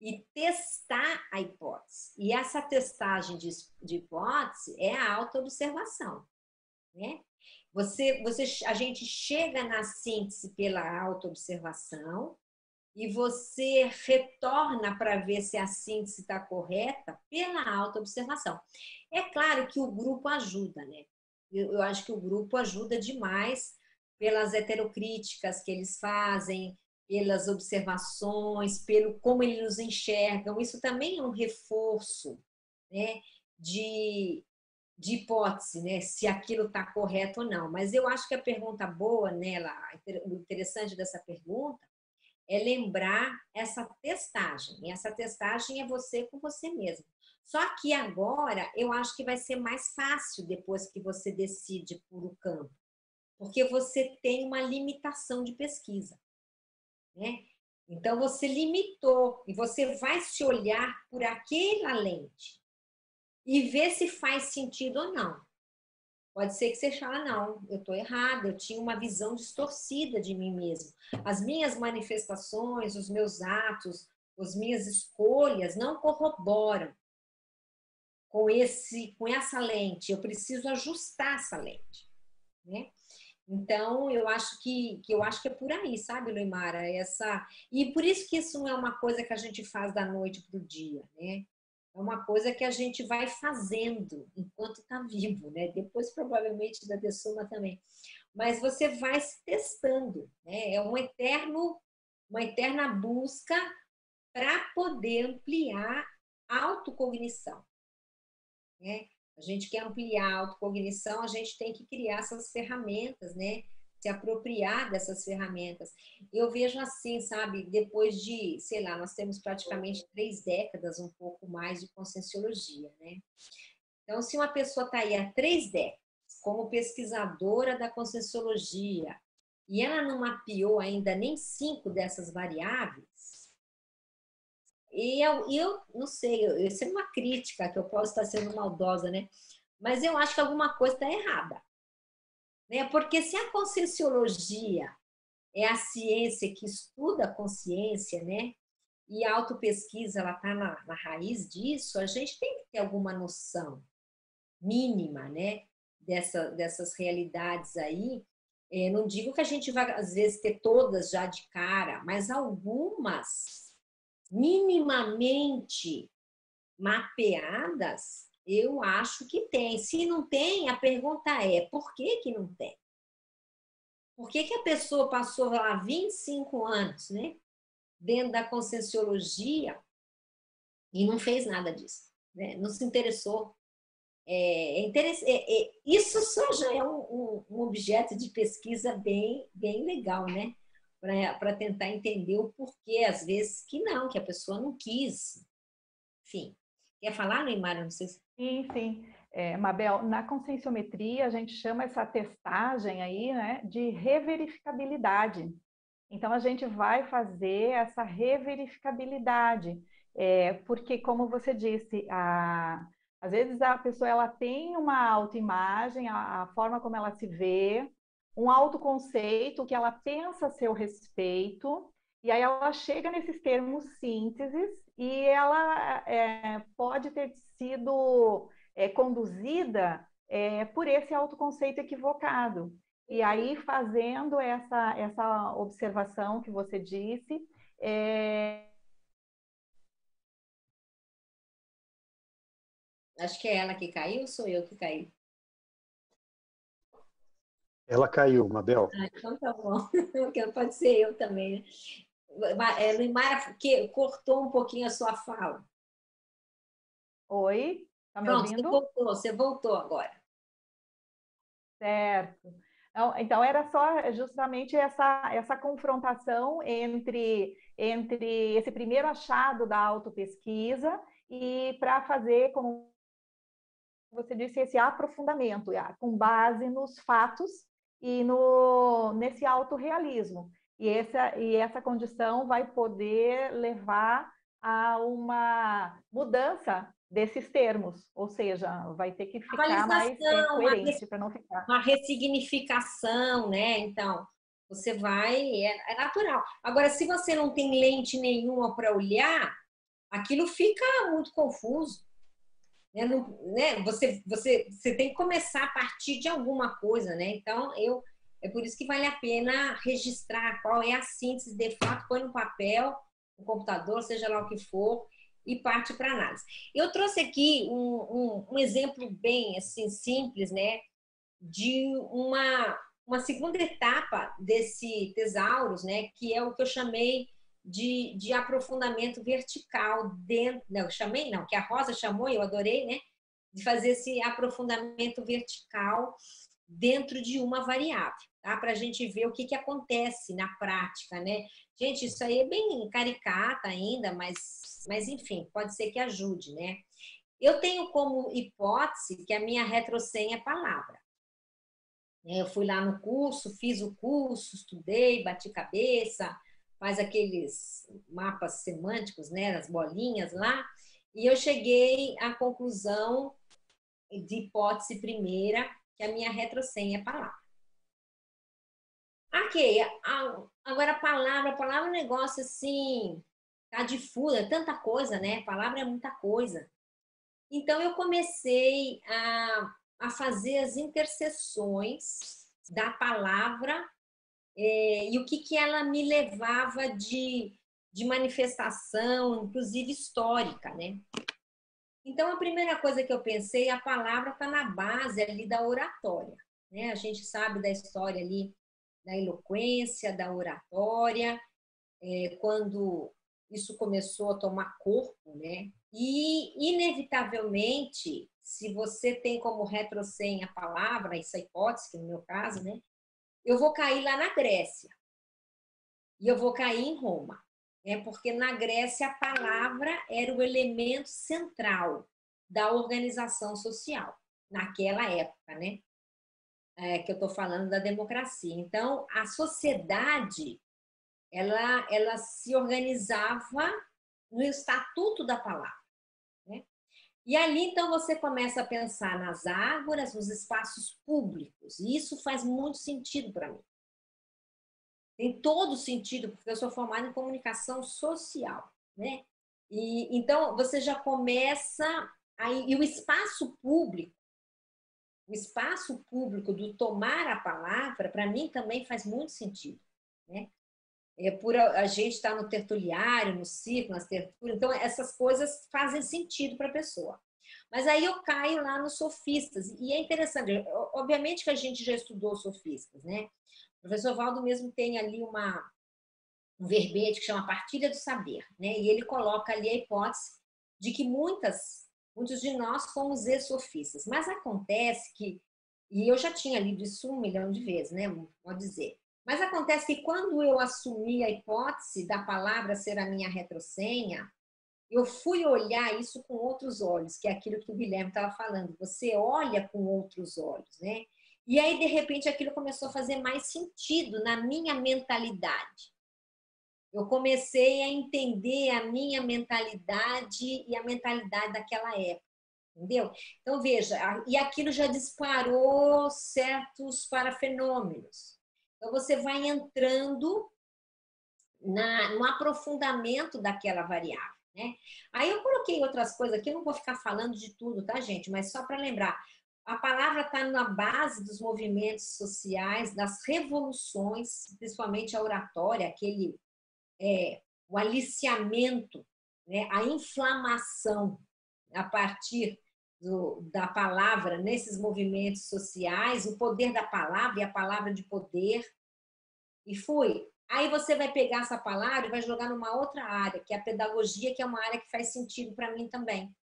e testar a hipótese. E essa testagem de, de hipótese é a autoobservação, né? Você, você, a gente chega na síntese pela autoobservação e você retorna para ver se a síntese está correta pela autoobservação. É claro que o grupo ajuda, né? Eu, eu acho que o grupo ajuda demais pelas heterocríticas que eles fazem, pelas observações, pelo como eles nos enxergam. Isso também é um reforço né, de, de hipótese, né, se aquilo está correto ou não. Mas eu acho que a pergunta boa nela, o interessante dessa pergunta, é lembrar essa testagem. E essa testagem é você com você mesmo. Só que agora eu acho que vai ser mais fácil depois que você decide por o campo, porque você tem uma limitação de pesquisa, né? Então você limitou e você vai se olhar por aquela lente e ver se faz sentido ou não. Pode ser que você fale, não, eu estou errada, eu tinha uma visão distorcida de mim mesmo. As minhas manifestações, os meus atos, as minhas escolhas não corroboram com esse com essa lente, eu preciso ajustar essa lente, né? Então, eu acho que, que eu acho que é por aí, sabe, Luimara? Essa e por isso que isso não é uma coisa que a gente faz da noite para o dia, né? É uma coisa que a gente vai fazendo enquanto está vivo, né? Depois provavelmente da dessoma também. Mas você vai se testando, né? É um eterno uma eterna busca para poder ampliar a autocognição. Né? A gente quer ampliar a autocognição, a gente tem que criar essas ferramentas, né? Se apropriar dessas ferramentas. Eu vejo assim, sabe, depois de, sei lá, nós temos praticamente três décadas, um pouco mais de conscienciologia, né? Então, se uma pessoa está aí há três décadas como pesquisadora da conscienciologia e ela não mapeou ainda nem cinco dessas variáveis, e eu, eu não sei, isso é uma crítica que eu posso estar sendo maldosa, né? Mas eu acho que alguma coisa está errada. Né? Porque se a conscienciologia é a ciência que estuda a consciência, né? E a autopesquisa ela está na, na raiz disso, a gente tem que ter alguma noção mínima, né? Dessa, dessas realidades aí. É, não digo que a gente vai, às vezes, ter todas já de cara, mas algumas minimamente mapeadas, eu acho que tem. Se não tem, a pergunta é: por que, que não tem? Por que, que a pessoa passou lá 25 anos, né? Dentro da conscienciologia e não fez nada disso, né? Não se interessou. É, é, é, é isso só já é um, um, um objeto de pesquisa bem, bem legal, né? Para tentar entender o porquê, às vezes, que não, que a pessoa não quis enfim. Quer falar, Neymar? Não sei se... Sim, sim. É, Mabel, na conscienciometria a gente chama essa testagem aí né, de reverificabilidade. Então a gente vai fazer essa reverificabilidade, é, porque como você disse, a, às vezes a pessoa ela tem uma autoimagem, a, a forma como ela se vê, um autoconceito que ela pensa a seu respeito, e aí ela chega nesses termos sínteses e ela é, pode ter sido é, conduzida é, por esse autoconceito equivocado. E aí, fazendo essa, essa observação que você disse, é... Acho que é ela que caiu ou sou eu que caí? Ela caiu, Mabel. Ah, então tá bom. Pode ser eu também. Né? Luimara, que cortou um pouquinho a sua fala. Oi, tá me Pronto, ouvindo? Você voltou, você voltou agora. Certo. Então, então era só justamente essa, essa confrontação entre, entre esse primeiro achado da autopesquisa e para fazer, como você disse, esse aprofundamento, com base nos fatos e no, nesse autorrealismo. E essa, e essa condição vai poder levar a uma mudança desses termos, ou seja, vai ter que ficar mais coerente para não ficar. Uma ressignificação, né? Então, você vai, é, é natural. Agora, se você não tem lente nenhuma para olhar, aquilo fica muito confuso. Né? Né? Você, você, você tem que começar a partir de alguma coisa, né? Então, eu é por isso que vale a pena registrar qual é a síntese, de fato, põe no papel, no computador, seja lá o que for, e parte para análise. Eu trouxe aqui um, um, um, exemplo bem assim simples, né, de uma, uma segunda etapa desse tesauros, né, que é o que eu chamei de, de aprofundamento vertical dentro, não, eu chamei não, que a Rosa chamou, eu adorei, né, de fazer esse aprofundamento vertical dentro de uma variável, tá? Para a gente ver o que, que acontece na prática, né? Gente, isso aí é bem caricata ainda, mas, mas enfim, pode ser que ajude, né? Eu tenho como hipótese que a minha retrosenha é palavra. Eu fui lá no curso, fiz o curso, estudei, bati cabeça, faz aqueles mapas semânticos, né, as bolinhas lá, e eu cheguei à conclusão de hipótese primeira, que a minha retrosenha é palavra. Ok, agora palavra, palavra é um negócio assim, tá difusa, é tanta coisa, né? Palavra é muita coisa. Então eu comecei a, a fazer as interseções da palavra é, e o que, que ela me levava de, de manifestação, inclusive histórica, né? Então, a primeira coisa que eu pensei, a palavra está na base ali da oratória. Né? A gente sabe da história ali da eloquência, da oratória, é, quando isso começou a tomar corpo, né? E, inevitavelmente, se você tem como retrocenha a palavra, essa hipótese, que no meu caso, né? Eu vou cair lá na Grécia. E eu vou cair em Roma é porque na Grécia a palavra era o elemento central da organização social naquela época, né? É, que eu estou falando da democracia. Então, a sociedade ela, ela se organizava no estatuto da palavra. E ali, então, você começa a pensar nas ágoras, nos espaços públicos. E isso faz muito sentido para mim. Tem todo sentido, porque eu sou formada em comunicação social, né? E, então, você já começa aí, e o espaço público, o espaço público do tomar a palavra, para mim também faz muito sentido, né? É por a, gente estar tá no tertuliário, no ciclo, nas tertulias, então essas coisas fazem sentido para a pessoa. Mas aí eu caio lá nos sofistas, e é interessante, obviamente que a gente já estudou sofistas, né? O professor Valdo mesmo tem ali uma, um verbete que chama Partilha do Saber, né? E ele coloca ali a hipótese de que muitas, muitos de nós fomos ex-sofistas. Mas acontece que, e eu já tinha lido isso um milhão de vezes, né? Pode dizer. Mas acontece que quando eu assumi a hipótese da palavra ser a minha retrosenha, eu fui olhar isso com outros olhos, que é aquilo que o Guilherme estava falando. Você olha com outros olhos, né? E aí, de repente, aquilo começou a fazer mais sentido na minha mentalidade. Eu comecei a entender a minha mentalidade e a mentalidade daquela época, entendeu? Então, veja, e aquilo já disparou certos parafenômenos. Então, você vai entrando na, no aprofundamento daquela variável. Né? Aí eu coloquei outras coisas aqui, eu não vou ficar falando de tudo, tá, gente? Mas só para lembrar, a palavra está na base dos movimentos sociais, das revoluções, principalmente a oratória, aquele é, o aliciamento, né? a inflamação a partir do, da palavra nesses movimentos sociais, o poder da palavra e a palavra de poder. E fui. Aí você vai pegar essa palavra e vai jogar numa outra área, que é a pedagogia, que é uma área que faz sentido para mim também.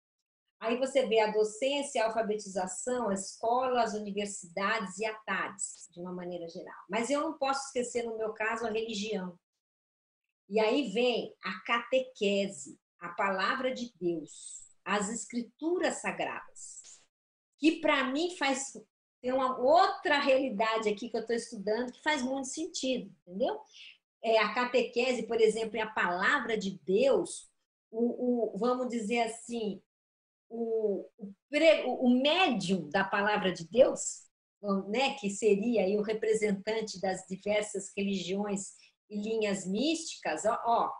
Aí você vê a docência, a alfabetização, a escola, as universidades e a TADES, de uma maneira geral. Mas eu não posso esquecer, no meu caso, a religião. E aí vem a catequese, a palavra de Deus, as escrituras sagradas, que para mim faz tem uma outra realidade aqui que eu estou estudando que faz muito sentido, entendeu? É, a catequese, por exemplo, é a palavra de Deus, o, o vamos dizer assim, o, o, o médium da palavra de Deus, né, que seria aí o representante das diversas religiões e linhas místicas, ó, ó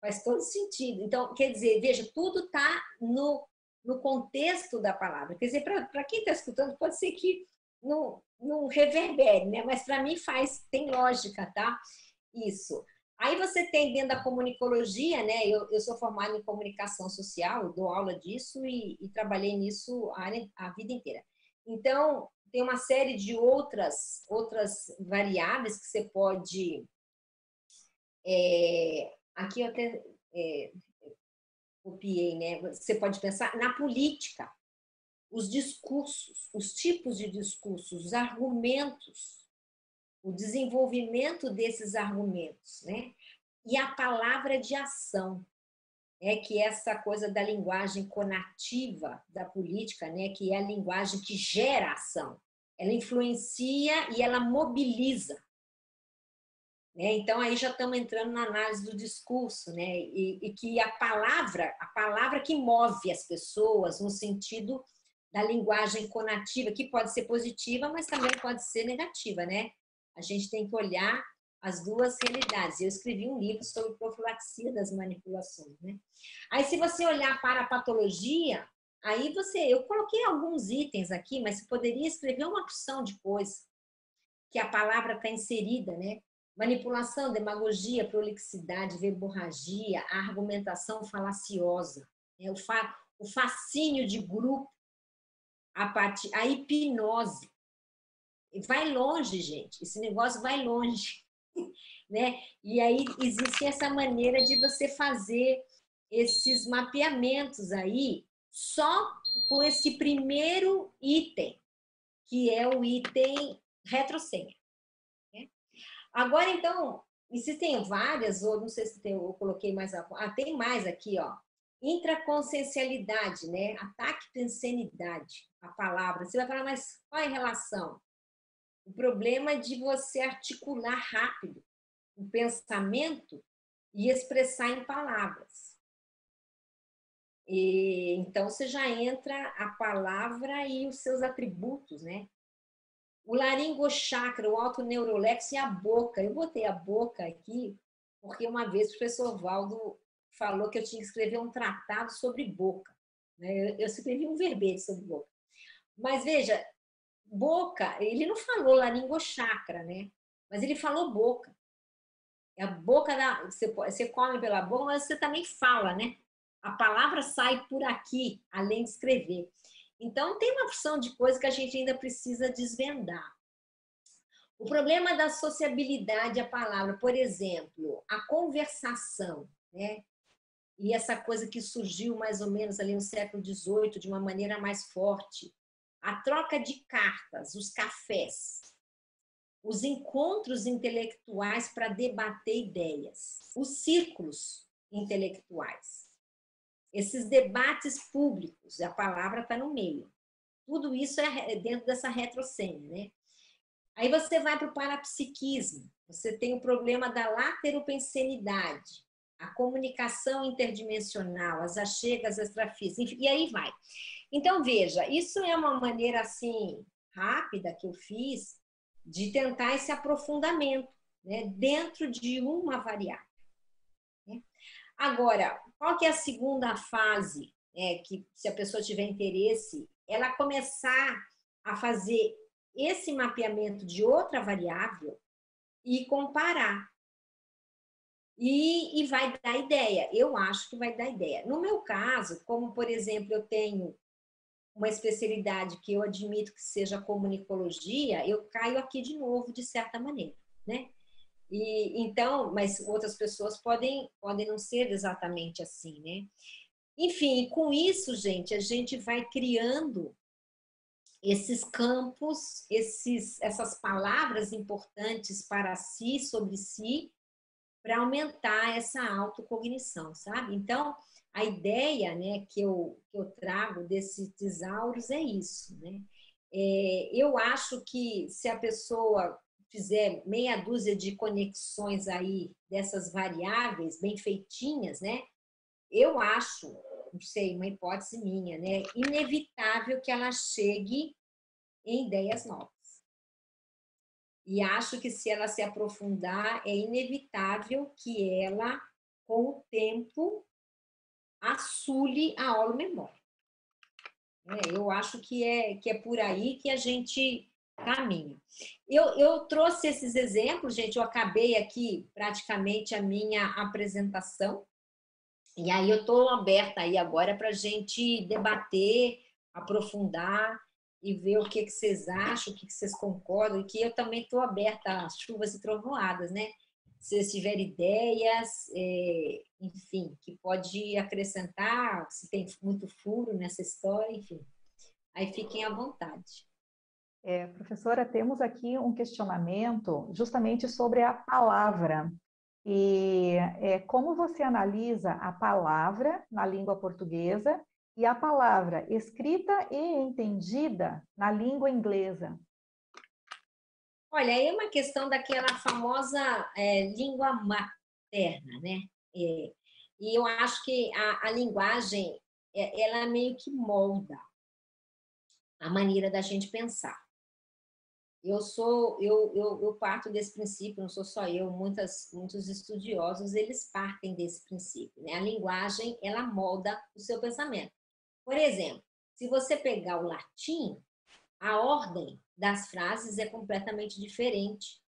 faz todo sentido. Então, quer dizer, veja, tudo está no, no contexto da palavra. Quer dizer, para quem está escutando, pode ser que não, não reverbere, né? Mas para mim faz, tem lógica, tá? Isso. Aí você tem dentro da comunicologia, né? Eu, eu sou formada em comunicação social, dou aula disso e, e trabalhei nisso a, a, vida inteira. Então, tem uma série de outras, outras variáveis que você pode. É, aqui eu até é, copiei, né? Você pode pensar na política, os discursos, os tipos de discursos, os argumentos o desenvolvimento desses argumentos, né? E a palavra de ação, é que essa coisa da linguagem conativa da política, né, que é a linguagem que gera ação. Ela influencia e ela mobiliza. Né? Então aí já estamos entrando na análise do discurso, né? E, e que a palavra, a palavra que move as pessoas no sentido da linguagem conativa, que pode ser positiva, mas também pode ser negativa, né? A gente tem que olhar as duas realidades. Eu escrevi um livro sobre profilaxia das manipulações, né? Aí, se você olhar para a patologia, aí você, eu coloquei alguns itens aqui, mas você poderia escrever uma opção de coisa que a palavra está inserida, né? Manipulação, demagogia, prolixidade, verborragia, a argumentação falaciosa, né? o, fa, o fascínio de grupo, a, a hipnose, vai longe, gente. Esse negócio vai longe, né? E aí existe essa maneira de você fazer esses mapeamentos aí só com esse primeiro item, que é o item retrosenha. Agora, então, existem várias, ou não sei se tem, eu coloquei mais. Ah, tem mais aqui, ó. Intraconsciencialidade, né? Ataque pensenidade, a palavra. Você vai falar, mas qual é a relação? O problema é de você articular rápido o pensamento e expressar em palavras. E, então você já entra a palavra e os seus atributos, né? O laringochakra, o alto neurolexo e a boca. Eu botei a boca aqui porque uma vez o professor Valdo falou que eu tinha que escrever um tratado sobre boca. Né? Eu escrevi um verbete sobre boca. Mas veja, boca, ele não falou laringochakra, né? Mas ele falou boca. É a boca da. Você, você come pela boca, mas você também fala, né? A palavra sai por aqui, além de escrever. Então, tem uma opção de coisa que a gente ainda precisa desvendar. O problema da sociabilidade à palavra, por exemplo, a conversação, né? E essa coisa que surgiu mais ou menos ali no século XVIII de uma maneira mais forte, a troca de cartas, os cafés, os encontros intelectuais para debater ideias, os círculos intelectuais. Esses debates públicos, a palavra está no meio. Tudo isso é dentro dessa retrocênia, né? Aí você vai para o parapsiquismo, você tem o problema da lateropensenidade, a comunicação interdimensional, as achegas extrafísicas, e aí vai. Então, veja, isso é uma maneira assim rápida que eu fiz de tentar esse aprofundamento né, dentro de uma variável. Né? Agora, qual que é a segunda fase? É, que se a pessoa tiver interesse, ela começar a fazer esse mapeamento de outra variável e comparar. E, e vai dar ideia. Eu acho que vai dar ideia. No meu caso, como por exemplo, eu tenho uma especialidade que eu admito que seja comunicologia, eu caio aqui de novo de certa maneira, né? E então, mas outras pessoas podem podem não ser exatamente assim, né? Enfim, com isso, gente, a gente vai criando esses campos, esses essas palavras importantes para si, sobre si, para aumentar essa autocognição, sabe? Então, a ideia né, que, eu, que eu trago desses tesauros é isso. Né? É, eu acho que se a pessoa fizer meia dúzia de conexões aí dessas variáveis bem feitinhas, né? Eu acho, não sei, uma hipótese minha, né? Inevitável que ela chegue em ideias novas. E acho que se ela se aprofundar, é inevitável que ela, com o tempo, assule a holomemória. É, eu acho que é, que é por aí que a gente caminha. Eu, eu trouxe esses exemplos, gente, eu acabei aqui praticamente a minha apresentação, e aí eu estou aberta aí agora para a gente debater, aprofundar e ver o que, que vocês acham, o que, que vocês concordam, e que eu também estou aberta às chuvas e trovoadas, né? Se vocês tiverem ideias, é, enfim, que pode acrescentar, se tem muito furo nessa história, enfim, aí fiquem à vontade. É, professora, temos aqui um questionamento justamente sobre a palavra. E é, como você analisa a palavra na língua portuguesa e a palavra escrita e entendida na língua inglesa? Olha, é uma questão daquela famosa é, língua materna, né? É, e eu acho que a, a linguagem, é, ela meio que molda a maneira da gente pensar. Eu sou, eu, eu, eu parto desse princípio, não sou só eu, muitas, muitos estudiosos, eles partem desse princípio, né? A linguagem, ela molda o seu pensamento. Por exemplo, se você pegar o latim, a ordem das frases é completamente diferente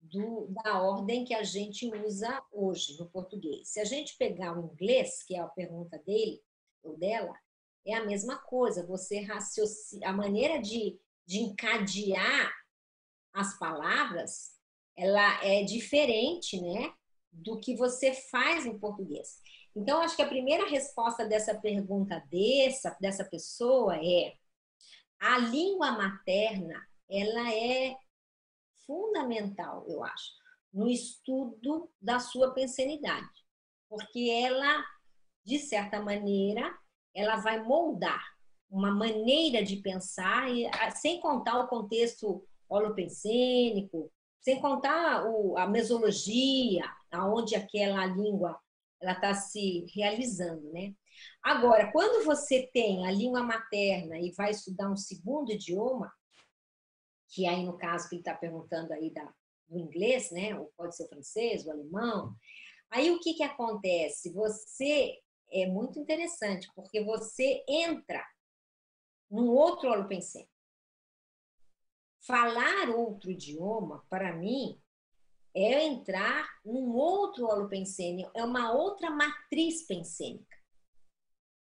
do, da ordem que a gente usa hoje no português. Se a gente pegar o inglês, que é a pergunta dele ou dela, é a mesma coisa. Você raciocina, a maneira de, de encadear as palavras, ela é diferente, né, do que você faz em português. Então, acho que a primeira resposta dessa pergunta dessa, dessa pessoa é a língua materna, ela é fundamental, eu acho, no estudo da sua pensenidade, porque ela, de certa maneira, ela vai moldar uma maneira de pensar, sem contar o contexto holopensênico, sem contar a mesologia, aonde aquela língua ela está se realizando, né? Agora, quando você tem a língua materna e vai estudar um segundo idioma, que aí no caso que ele está perguntando aí da, do inglês, né? Ou pode ser o francês, o alemão. Aí o que que acontece? Você é muito interessante porque você entra num outro holopensene. Falar outro idioma, para mim, é entrar num outro holopensene, é uma outra matriz pensênica,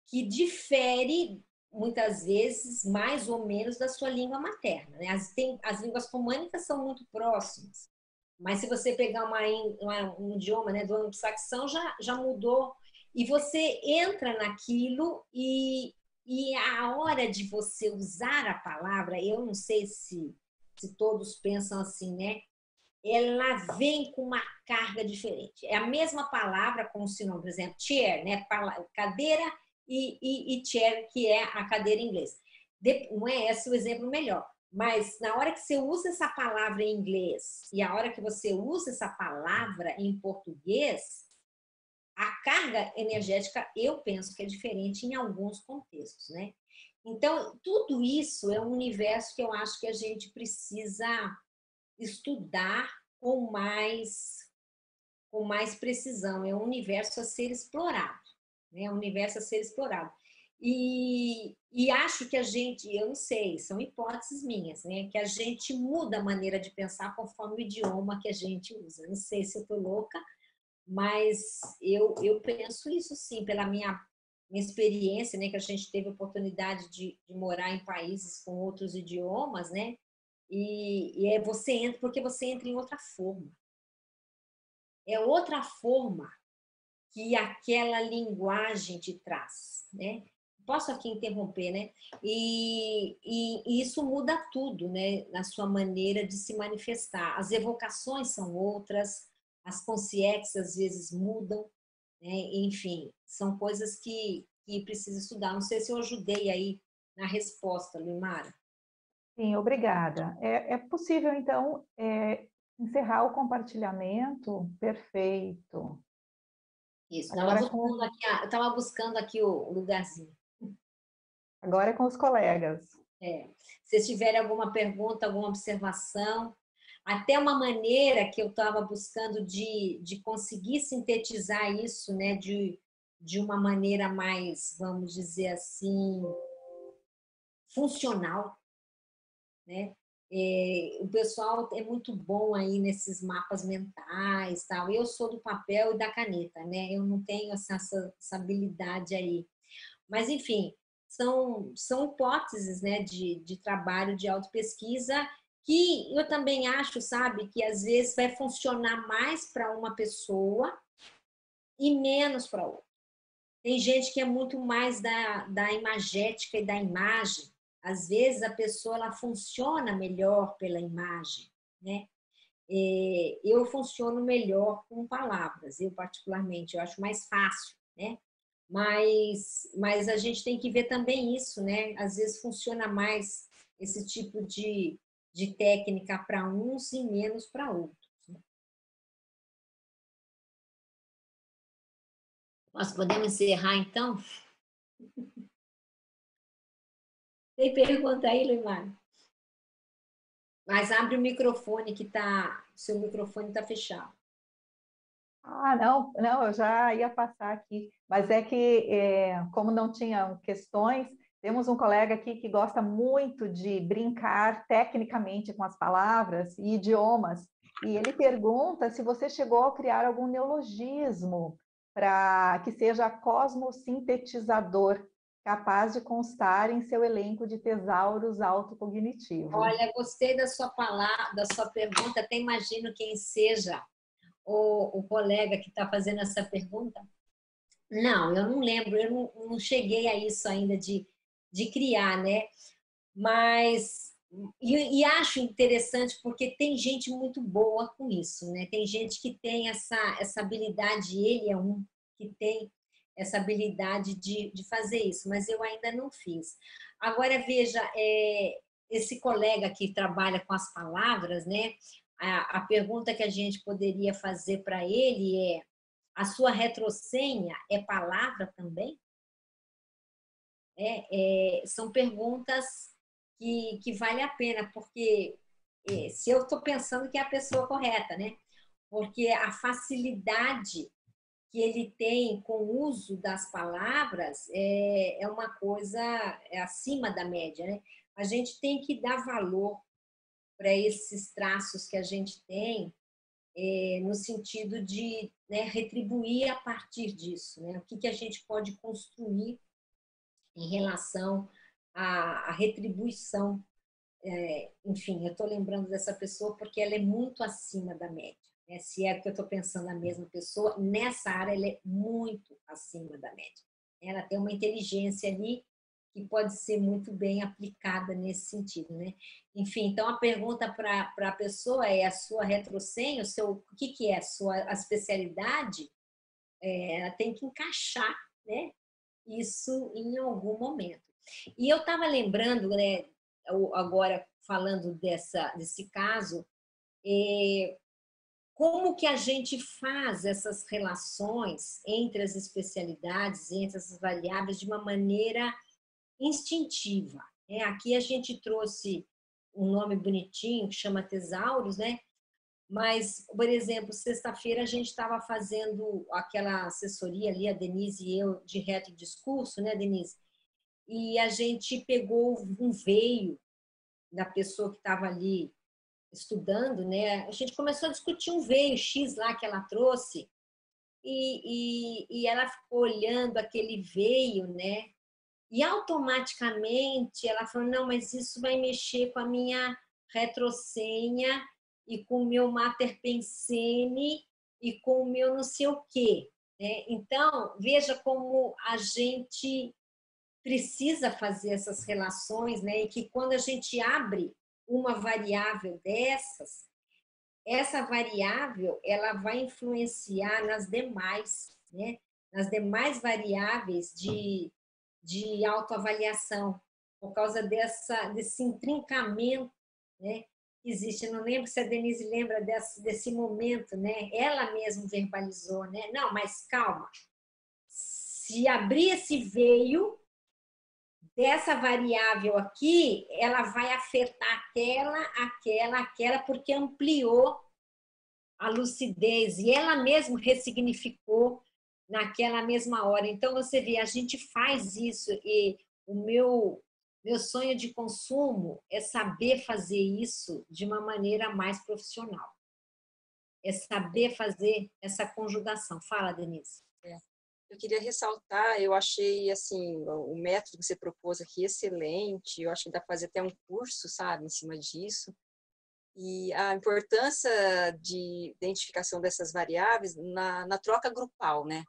que difere muitas vezes mais ou menos da sua língua materna. Né? As, tem, as línguas românicas são muito próximas, mas se você pegar uma, uma, um idioma né, do anglo-saxão, já, já mudou. E você entra naquilo e, e a hora de você usar a palavra, eu não sei se, se todos pensam assim, né? ela vem com uma carga diferente. É a mesma palavra com o sinônimo, por exemplo, chair, né? Cadeira e, e, e chair, que é a cadeira em inglês. Não é esse o exemplo melhor, mas na hora que você usa essa palavra em inglês e a hora que você usa essa palavra em português, a carga energética eu penso que é diferente em alguns contextos, né? Então, tudo isso é um universo que eu acho que a gente precisa estudar com mais com mais precisão. É um universo a ser explorado, né? É um universo a ser explorado. E, e acho que a gente, eu não sei, são hipóteses minhas, né? Que a gente muda a maneira de pensar conforme o idioma que a gente usa. Não sei se eu tô louca, mas eu, eu penso isso sim, pela minha minha experiência, né, que a gente teve a oportunidade de, de morar em países com outros idiomas, né, e, e, é você entra porque você entra em outra forma. É outra forma que aquela linguagem te traz, né? Posso aqui interromper, né? E, e, e isso muda tudo, né? Na sua maneira de se manifestar. As evocações são outras, as consciências às vezes mudam, né? Enfim, são coisas que, que precisa estudar. Não sei se eu ajudei aí na resposta, Luimara. Sim, obrigada. É, é possível, então, é, encerrar o compartilhamento? Perfeito. Isso, Agora estava buscando, com... aqui, buscando aqui o lugarzinho. Agora é com os colegas. É. Se tiverem alguma pergunta, alguma observação, até uma maneira que eu estava buscando de, de conseguir sintetizar isso, né, de, de uma maneira mais, vamos dizer assim, funcional, né? É, o pessoal é muito bom aí nesses mapas mentais, tal. Eu sou do papel e da caneta, né? Eu não tenho essa, essa, habilidade aí. Mas, enfim, são, são hipóteses né, de, de trabalho de autopesquisa que eu também acho, sabe, que às vezes vai funcionar mais para uma pessoa e menos para outra. Tem gente que é muito mais da, da imagética e da imagem. Às vezes a pessoa ela funciona melhor pela imagem, né? É, eu funciono melhor com palavras, eu particularmente, eu acho mais fácil, né? Mas, mas a gente tem que ver também isso, né? Às vezes funciona mais esse tipo de, de técnica para uns e menos para outros. Né? Nós podemos encerrar, então? Tem pergunta aí, Leimar? Mas abre o microfone que tá, seu microfone está fechado. Ah, não, não, eu já ia passar aqui, mas é que é, como não tinham questões, temos um colega aqui que gosta muito de brincar tecnicamente com as palavras e idiomas, e ele pergunta se você chegou a criar algum neologismo para que seja cosmosintetizador, capaz de constar em seu elenco de tesauros autocognitivos. Olha, gostei da sua palavra, da sua pergunta, até imagino quem seja o, o colega que está fazendo essa pergunta. Não, eu não lembro, eu não, não cheguei a isso ainda de de criar, né? Mas e, e, acho interessante porque tem gente muito boa com isso, né? Tem gente que tem essa, essa habilidade, ele é um que tem essa habilidade de, de fazer isso, mas eu ainda não fiz. Agora, veja, é, esse colega que trabalha com as palavras, né? A, a pergunta que a gente poderia fazer para ele é: a sua retrosenha é palavra também? É, é, são perguntas que, que vale a pena, porque é, se eu estou pensando que é a pessoa correta, né? Porque a facilidade que ele tem com o uso das palavras é, é uma coisa é acima da média, né? A gente tem que dar valor para esses traços que a gente tem, é, no sentido de né, retribuir a partir disso, né? O que, que a gente pode construir em relação à, à retribuição. É, enfim, eu estou lembrando dessa pessoa porque ela é muito acima da média. Né? Se é que eu estou pensando a mesma pessoa, nessa área ela é muito acima da média. Ela tem uma inteligência ali que pode ser muito bem aplicada nesse sentido, né? Enfim, então a pergunta para a pessoa é a sua retrosenha, o seu, o que, que é a sua a especialidade, é, ela tem que encaixar, né? Isso em algum momento. E eu estava lembrando, né? Agora falando dessa desse caso, é, como que a gente faz essas relações entre as especialidades, entre essas variáveis, de uma maneira instintiva. Né? Aqui a gente trouxe um nome bonitinho que chama Tesauros, né? Mas, por exemplo, sexta-feira a gente estava fazendo aquela assessoria ali, a Denise e eu, de reto discurso, né, Denise? E a gente pegou um veio da pessoa que estava ali estudando, né? A gente começou a discutir um veio X lá que ela trouxe e, e, e ela ficou olhando aquele veio, né? E automaticamente ela falou: não, mas isso vai mexer com a minha retrosenha e com o meu mater pensene e com o meu não sei o quê. Né? Então, veja como a gente precisa fazer essas relações, né? E que quando a gente abre uma variável dessas, essa variável ela vai influenciar nas demais, né? Nas demais variáveis de de autoavaliação, por causa dessa, desse intrincamento né, existe. Não lembro se a Denise lembra desse, desse momento, né? Ela mesma verbalizou, né? Não, mas calma. Se abrir esse veio dessa variável aqui, ela vai afetar aquela, aquela, aquela, porque ampliou a lucidez e ela mesma ressignificou naquela mesma hora. Então você vê, a gente faz isso e o meu meu sonho de consumo é saber fazer isso de uma maneira mais profissional. É saber fazer essa conjugação. Fala, Denise. É. Eu queria ressaltar, eu achei assim, o método que você propôs aqui excelente. Eu acho que dá para fazer até um curso, sabe, em cima disso. E a importância de identificação dessas variáveis na, na troca grupal, né?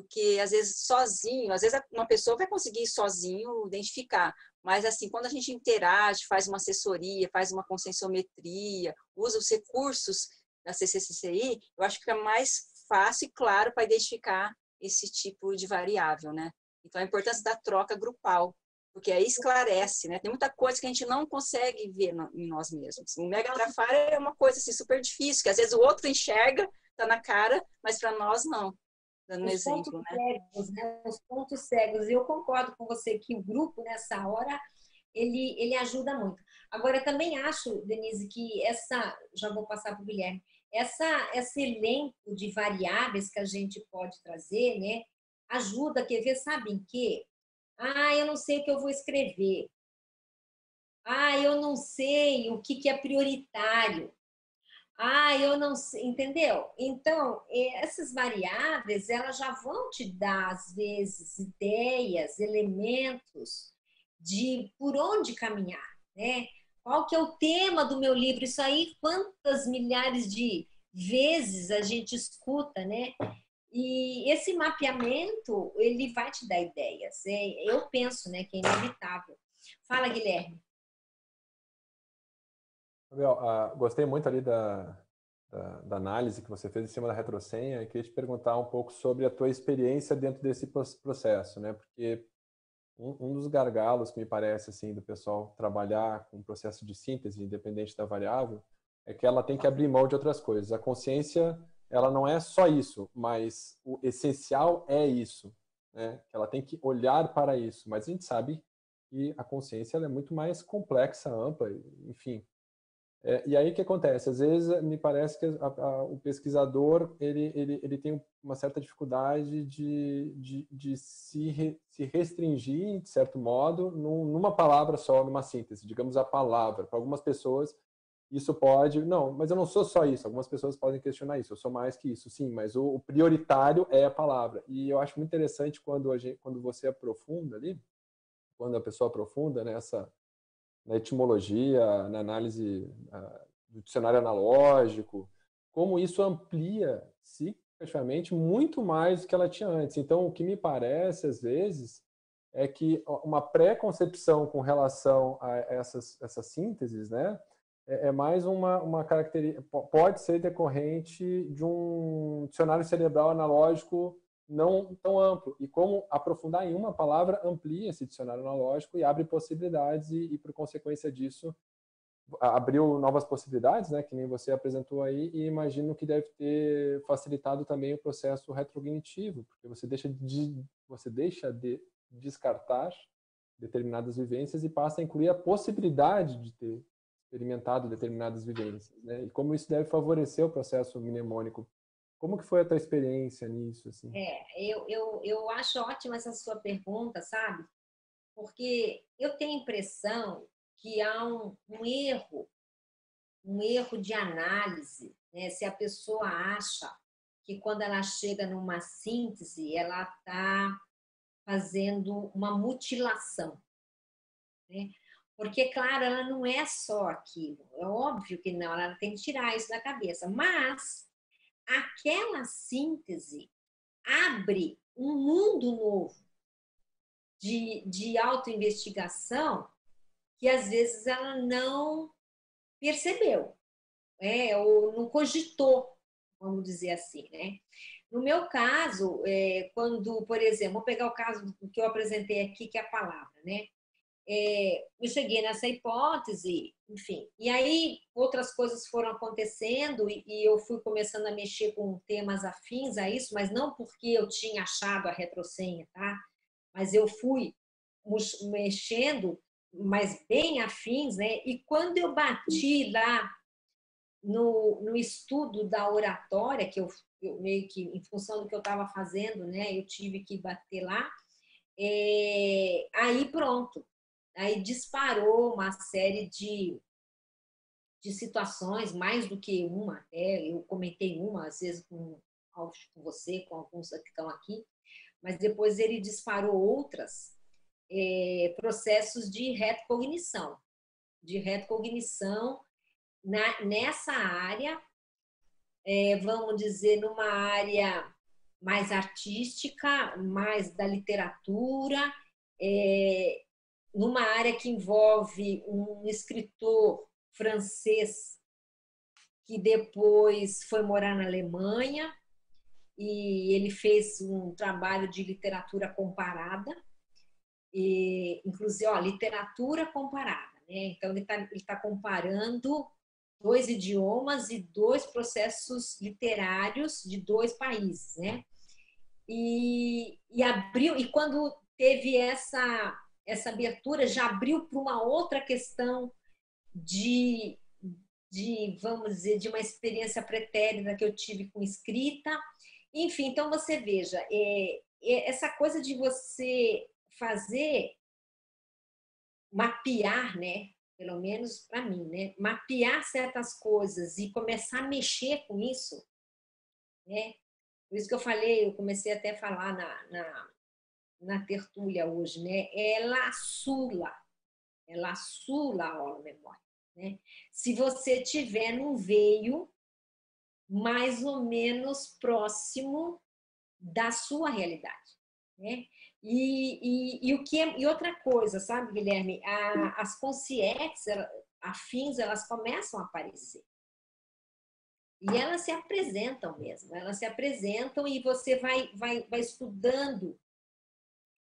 porque às vezes sozinho, às vezes uma pessoa vai conseguir sozinho identificar, mas assim, quando a gente interage, faz uma assessoria, faz uma conscienciometria, usa os recursos da CCCI, eu acho que é mais fácil e claro para identificar esse tipo de variável, né? Então, a importância da troca grupal, porque aí esclarece, né? Tem muita coisa que a gente não consegue ver em nós mesmos. O mega é uma coisa assim, super difícil, que às vezes o outro enxerga, tá na cara, mas para nós não dando os exemplo, pontos né? Cegos, né? Os pontos cegos. E eu concordo com você que o grupo, nessa hora, ele, ele ajuda muito. Agora, também acho, Denise, que essa, já vou passar para o Guilherme, essa, esse elenco de variáveis que a gente pode trazer, né, ajuda, quer ver, sabem que? Ah, eu não sei o que eu vou escrever. Ah, eu não sei o que, que é prioritário. Ah, eu não sei, entendeu? Então, essas variáveis, elas já vão te dar, às vezes, ideias, elementos de por onde caminhar, né? Qual que é o tema do meu livro? Isso aí, quantas milhares de vezes a gente escuta, né? E esse mapeamento, ele vai te dar ideias. É, eu penso, né, que é inevitável. Fala, Guilherme. Gabriel, uh, gostei muito ali da, da, da, análise que você fez em cima da retrosenha e queria te perguntar um pouco sobre a tua experiência dentro desse processo, né? Porque um, um dos gargalos que me parece assim do pessoal trabalhar com o processo de síntese independente da variável é que ela tem que abrir mão de outras coisas. A consciência ela não é só isso, mas o essencial é isso, né? Ela tem que olhar para isso, mas a gente sabe que a consciência é muito mais complexa, ampla, enfim, é, e aí o que acontece? Às vezes me parece que a, a, o pesquisador ele, ele, ele tem uma certa dificuldade de, de, de se, re, se restringir, de certo modo, num, numa palavra só, numa síntese, digamos a palavra. Para algumas pessoas isso pode, não, mas eu não sou só isso. Algumas pessoas podem questionar isso. Eu sou mais que isso, sim. Mas o, o prioritário é a palavra. E eu acho muito interessante quando a gente, quando você aprofunda ali, quando a pessoa aprofunda nessa na etimologia, na análise uh, do dicionário analógico, como isso amplia significativamente muito mais do que ela tinha antes. Então, o que me parece, às vezes, é que uma pré-concepção com relação a essas, essas sínteses, né, é, é mais uma, uma característica, pode ser decorrente de um dicionário cerebral analógico não tão amplo. E como aprofundar em uma palavra amplia esse dicionário analógico e abre possibilidades e, e por consequência disso, abriu novas possibilidades, né, que nem você apresentou aí, e imagino que deve ter facilitado também o processo retrocognitivo, porque você deixa de, você deixa de descartar determinadas vivências e passa a incluir a possibilidade de ter experimentado determinadas vivências, né? E como isso deve favorecer o processo mnemônico. Como que foi a tua experiência nisso, assim? É, eu, eu, eu acho ótima essa sua pergunta, sabe? Porque eu tenho a impressão que há um, um erro, um erro de análise, né? Se a pessoa acha que quando ela chega numa síntese, ela está fazendo uma mutilação. Né? Porque, claro, ela não é só aquilo. É óbvio que não, ela tem que tirar isso da cabeça. Mas aquela síntese abre um mundo novo de, de autoinvestigação que às vezes ela não percebeu, é, ou não cogitou, vamos dizer assim, né? No meu caso, é, quando, por exemplo, vou pegar o caso que eu apresentei aqui, que é a palavra, né? É, eu cheguei nessa hipótese, enfim, e aí outras coisas foram acontecendo e, e, eu fui começando a mexer com temas afins a isso, mas não porque eu tinha achado a retrosenha, tá? Mas eu fui mexendo, mas bem afins, né? E quando eu bati lá no, no estudo da oratória, que eu eu meio que em função do que eu estava fazendo, né, eu tive que bater lá. É, aí pronto, aí disparou uma série de, de situações, mais do que uma até, eu comentei uma, às vezes com, com você, com alguns que estão aqui, mas depois ele disparou outras, é, processos de retrocognição, de retrocognição na, nessa área é, vamos dizer, numa área mais artística, mais da literatura, é, numa área que envolve um escritor francês que depois foi morar na Alemanha e ele fez um trabalho de literatura comparada, e, inclusive, ó, literatura comparada. Né? Então, ele está tá comparando dois idiomas e dois processos literários de dois países, né? E, e abriu e quando teve essa essa abertura já abriu para uma outra questão de de vamos dizer de uma experiência pretérita que eu tive com escrita, enfim. Então você veja é, é essa coisa de você fazer mapear, né? pelo menos para mim, né? Mapear certas coisas e começar a mexer com isso, né? Por isso que eu falei, eu comecei até a falar na, na, na tertúlia hoje, né? Ela sula, ela sula a aula memória, né? Se você tiver num veio mais ou menos próximo da sua realidade, né? E, e, e, o que é, e outra coisa, sabe, Guilherme? A, as consciências afins, elas começam a aparecer. E elas se apresentam mesmo, elas se apresentam e você vai, vai, vai estudando.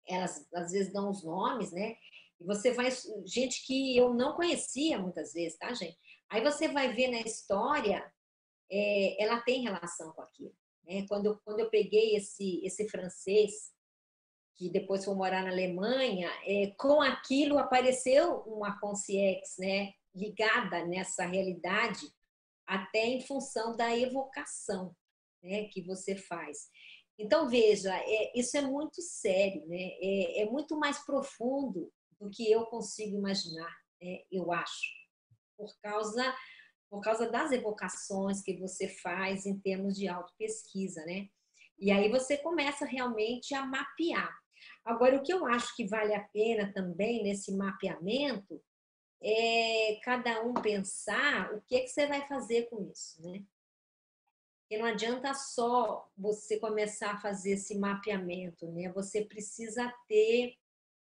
Elas às vezes dão os nomes, né? E você vai. Gente que eu não conhecia muitas vezes, tá, gente? Aí você vai ver na história, é, ela tem relação com aquilo. Né? Quando, eu, quando eu peguei esse, esse francês que depois foi morar na Alemanha, é, com aquilo apareceu uma consciência né, ligada nessa realidade, até em função da evocação né, que você faz. Então, veja, é, isso é muito sério, né? é, é, muito mais profundo do que eu consigo imaginar, né, eu acho, por causa, por causa das evocações que você faz em termos de autopesquisa. Né? E aí você começa realmente a mapear. Agora, o que eu acho que vale a pena também nesse mapeamento é cada um pensar o que, é que você vai fazer com isso, né? Porque não adianta só você começar a fazer esse mapeamento, né? Você precisa ter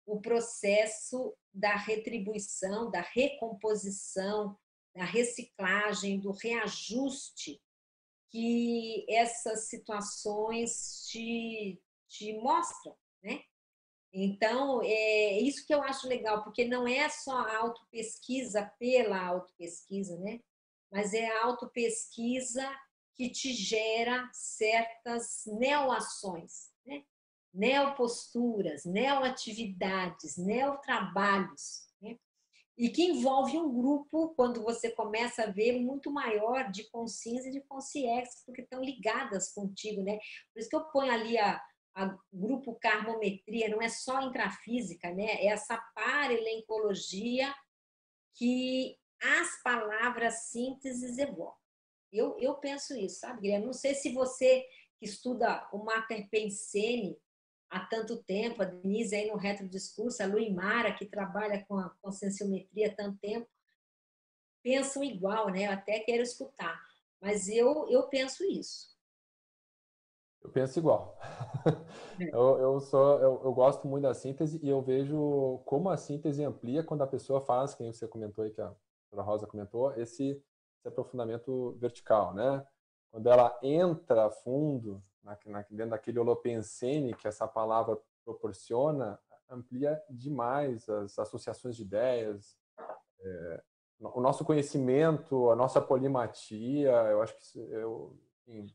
o processo da retribuição, da recomposição, da reciclagem, do reajuste que essas situações te, te mostram, né? Então, é isso que eu acho legal, porque não é só a autopesquisa pela autopesquisa, né? Mas é a autopesquisa que te gera certas neoações, né? neoposturas, neoatividades, neotrabalhos, né? e que envolve um grupo, quando você começa a ver, muito maior de consciência e de consciência, porque estão ligadas contigo. Né? Por isso que eu ponho ali a, a grupo carmometria, não é só intrafísica, né? é essa parelencologia que as palavras sínteses evocam. Eu, eu penso isso, sabe, Guilherme? Não sei se você que estuda o Mater Pensene há tanto tempo, a Denise aí no Retro Discurso, a Luimara, que trabalha com a conscienciometria há tanto tempo, pensam igual, né? Eu até quero escutar, mas eu, eu penso isso. Eu penso igual. É. eu, eu, sou, eu, eu, gosto muito da síntese e eu vejo como a síntese amplia quando a pessoa faz, quem você comentou aí, que a Rosa comentou, esse, esse aprofundamento vertical, né? Quando ela entra fundo na, na, dentro daquele holopensene que essa palavra proporciona, amplia demais as associações de ideias, é, o nosso conhecimento, a nossa polimatia, eu acho que eu, enfim,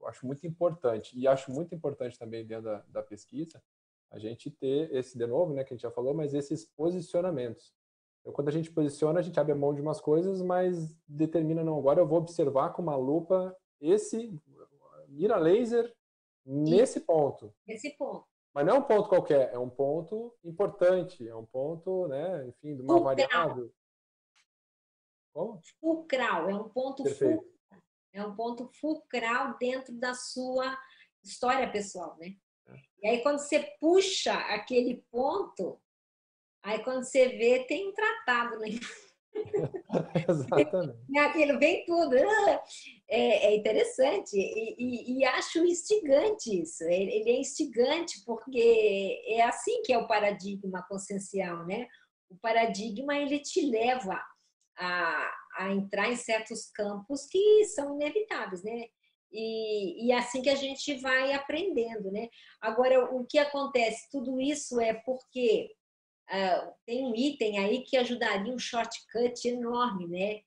eu acho muito importante. E acho muito importante também dentro da, da pesquisa a gente ter esse, de novo, né, que a gente já falou, mas esses posicionamentos. Então, quando a gente posiciona, a gente abre mão de umas coisas, mas determina, não, agora eu vou observar com uma lupa esse, mira laser nesse ponto. Nesse ponto. Mas não é um ponto qualquer, é um ponto importante, é um ponto, né, enfim, de uma fulcral. variável. Como? Fulcral, é um ponto Perfeito. É um ponto fulcral dentro da sua história pessoal, né? É. E aí quando você puxa aquele ponto, aí quando você vê, tem um tratado, né? Exatamente. Aquilo vem tudo. É, é interessante e, e, e, acho instigante isso. Ele é instigante porque é assim que é o paradigma consciencial, né? O paradigma ele te leva a, a entrar em certos campos que são inevitáveis, né? E, e é assim que a gente vai aprendendo, né? Agora, o que acontece? Tudo isso é porque uh, tem um item aí que ajudaria um shortcut enorme, né?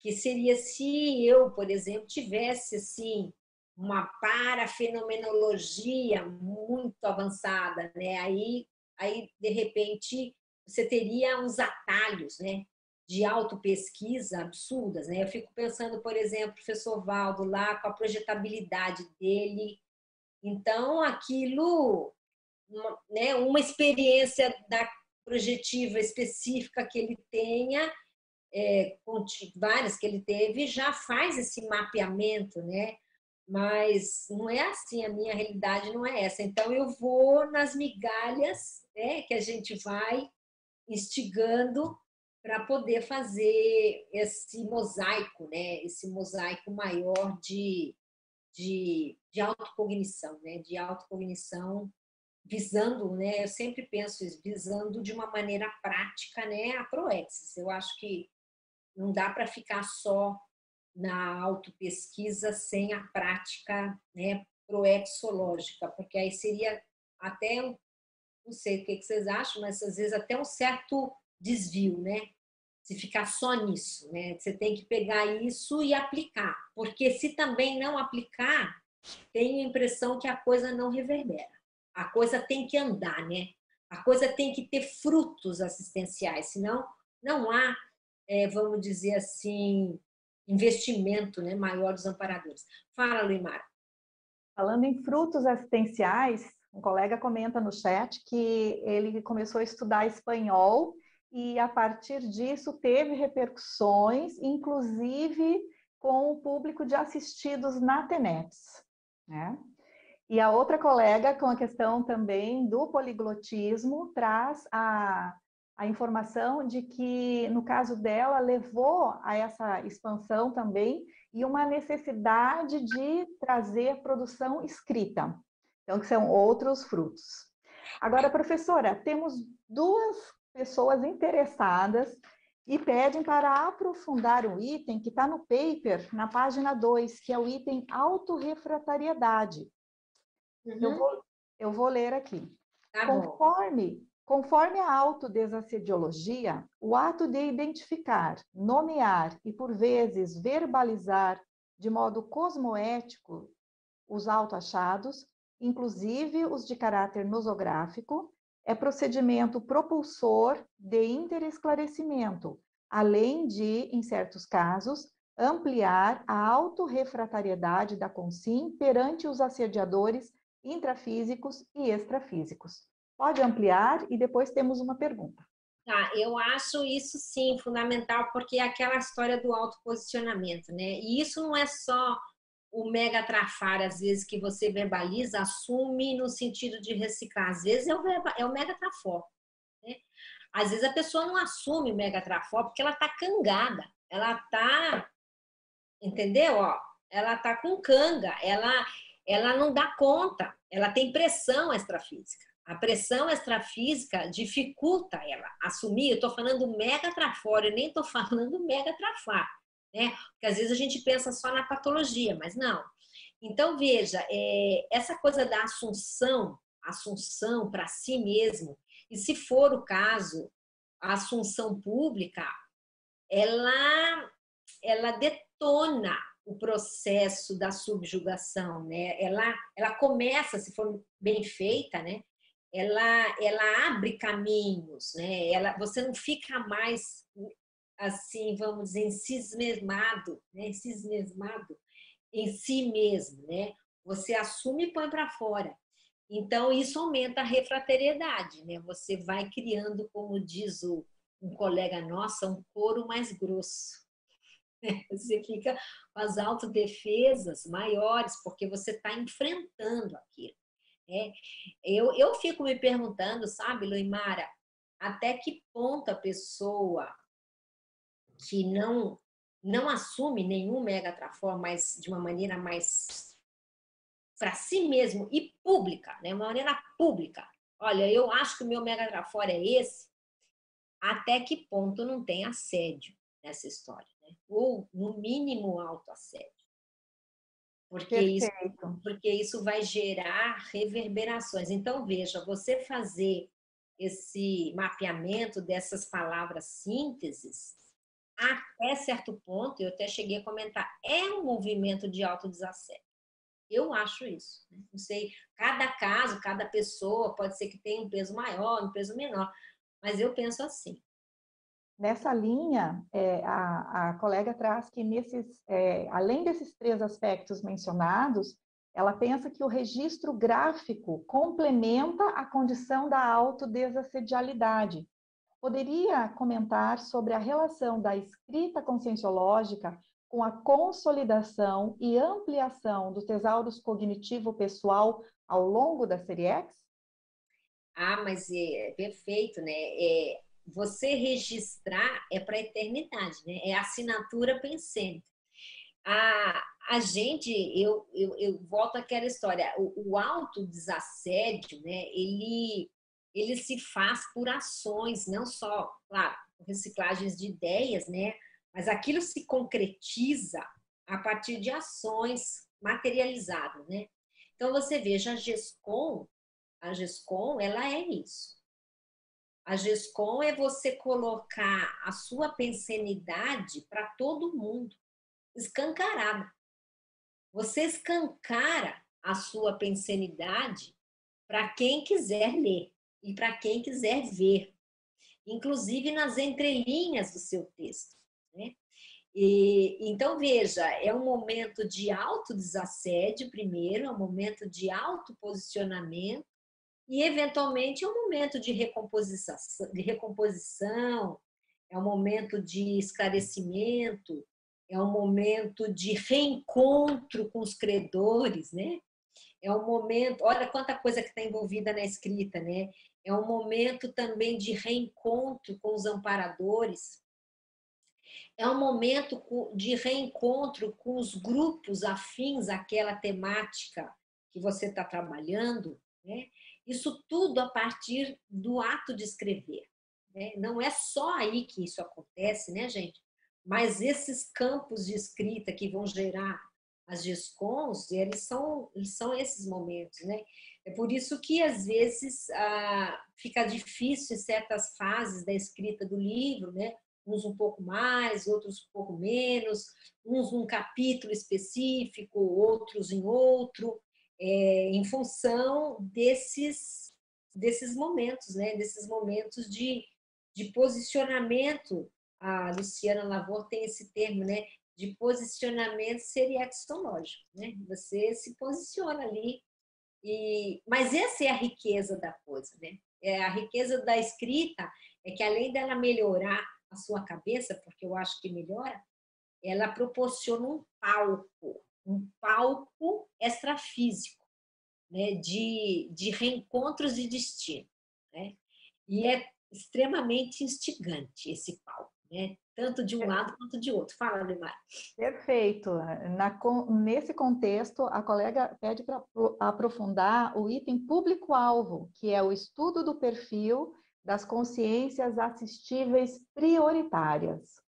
Que seria se eu, por exemplo, tivesse assim uma parafenomenologia muito avançada, né? Aí, aí de repente você teria uns atalhos, né? de autopesquisa absurdas. Né? Eu fico pensando, por exemplo, professor Valdo lá com a projetabilidade dele. Então, aquilo, né, uma experiência da projetiva específica que ele tenha, é, várias que ele teve, já faz esse mapeamento, né? Mas não é assim, a minha realidade não é essa. Então, eu vou nas migalhas né, que a gente vai instigando para poder fazer esse mosaico, né? Esse mosaico maior de, de, de autocognição, né? De autocognição visando, né? Eu sempre penso isso, visando de uma maneira prática, né? A proexis. Eu acho que não dá para ficar só na autopesquisa sem a prática, né? Proexológica, porque aí seria até não sei o que vocês acham, mas às vezes até um certo desvio, né? se ficar só nisso, né? Você tem que pegar isso e aplicar, porque se também não aplicar, tenho a impressão que a coisa não reverbera. A coisa tem que andar, né? A coisa tem que ter frutos assistenciais, senão não há, é, vamos dizer assim, investimento né, maior dos amparadores. Fala, Luimar. Falando em frutos assistenciais, um colega comenta no chat que ele começou a estudar espanhol e a partir disso teve repercussões, inclusive com o público de assistidos na TENETS. Né? E a outra colega, com a questão também do poliglotismo, traz a, a informação de que, no caso dela, levou a essa expansão também e uma necessidade de trazer produção escrita. Então, que são outros frutos. Agora, professora, temos duas pessoas interessadas e pedem para aprofundar o item que está no paper, na página 2, que é o item autorrefratariedade. Uhum. Eu, vou, eu vou ler aqui. Tá conforme, conforme a autodesassediologia, o ato de identificar, nomear e, por vezes, verbalizar de modo cosmoético os autoachados, inclusive os de caráter nosográfico, é procedimento propulsor de interesclarecimento, além de, em certos casos, ampliar a autorrefratariedade da consim perante os assediadores intrafísicos e extrafísicos. Pode ampliar e depois temos uma pergunta. Tá, eu acho isso sim fundamental, porque é aquela história do autoposicionamento, né? E isso não é só o mega trafar, às vezes, que você verbaliza, assume no sentido de reciclar. Às vezes é o, verba, é o mega trafor. Né? Às vezes a pessoa não assume o mega trafor porque ela tá cangada. Ela tá, entendeu? Ó, ela tá com canga, ela, ela não dá conta, ela tem pressão extrafísica. A pressão extrafísica dificulta ela assumir. Eu estou falando mega trafora, eu nem estou falando mega trafar, né? Porque às vezes a gente pensa só na patologia, mas não. Então, veja, é, essa coisa da assunção, assunção para si mesmo, e se for o caso, a assunção pública, ela, ela detona o processo da subjugação, né? Ela, ela começa, se for bem feita, né? ela, ela abre caminhos, né? Ela, você não fica mais assim, vamos dizer, cismesmado, né? Cismesmado em si mesmo, né? Você assume e põe para fora. Então isso aumenta a refrateriedade, né? Você vai criando, como diz o, um colega nosso, um couro mais grosso. Você fica com as autodefesas maiores, porque você está enfrentando aquilo. É, eu, eu fico me perguntando, sabe, Luimara, até que ponto a pessoa que não não assume nenhum megatrafor, mas de uma maneira mais para si mesmo e pública, né? Uma maneira pública. Olha, eu acho que o meu megatrafor é esse. Até que ponto não tem assédio nessa história, né? Ou no mínimo autoassédio porque isso, porque isso vai gerar reverberações. Então, veja, você fazer esse mapeamento dessas palavras sínteses, até certo ponto, eu até cheguei a comentar, é um movimento de autodesassédio. Eu acho isso. Né? Não sei, cada caso, cada pessoa pode ser que tenha um peso maior, um peso menor, mas eu penso assim. Nessa linha, é, a, a, colega traz que, nesses, é, além desses três aspectos mencionados, ela pensa que o registro gráfico complementa a condição da autodesassedialidade. Poderia comentar sobre a relação da escrita conscienciológica com a consolidação e ampliação do tesauros cognitivo pessoal ao longo da série X? Ah, mas é perfeito, né? É, você registrar é para a eternidade, né? É assinatura pensante. A, a gente, eu, eu, eu volto àquela história, o, o autodesassédio, né? Ele, ele se faz por ações, não só, claro, reciclagens de ideias, né? Mas aquilo se concretiza a partir de ações materializadas, né? Então você veja a GESCOM, a GESCOM, ela é isso a GESCOM é você colocar a sua pensenidade para todo mundo, escancarada. Você escancara a sua pensenidade para quem quiser ler e para quem quiser ver, inclusive nas entrelinhas do seu texto. Né? E, então, veja, é um momento de autodesassédio, primeiro, é um momento de autoposicionamento, e eventualmente é um momento de recomposição, de recomposição, é um momento de esclarecimento, é um momento de reencontro com os credores, né? É um momento, olha quanta coisa que está envolvida na escrita, né? É um momento também de reencontro com os amparadores. É um momento de reencontro com os grupos afins àquela temática que você está trabalhando, né? Isso tudo a partir do ato de escrever. Né? Não é só aí que isso acontece, né, gente? Mas esses campos de escrita que vão gerar as GESCONs, eles são, eles são esses momentos, né? É por isso que, às vezes, ah, fica difícil em certas fases da escrita do livro, né? Uns um pouco mais, outros um pouco menos, uns num capítulo específico, outros em outro, é, em função desses, desses momentos, né? Desses momentos de, de posicionamento. A Luciana Lavor tem esse termo, né? De posicionamento seriexológico, né? Você se posiciona ali. E, mas essa é a riqueza da coisa, né? É a riqueza da escrita é que além dela melhorar a sua cabeça, porque eu acho que melhora, ela proporciona um palco, um palco extrafísico, né? De, de reencontros de destino, né? E é extremamente instigante esse palco, né? tanto de um é. lado quanto de outro. Fala, Neymar. Perfeito. Na, nesse contexto, a colega pede para aprofundar o item público-alvo, que é o estudo do perfil das consciências assistíveis prioritárias.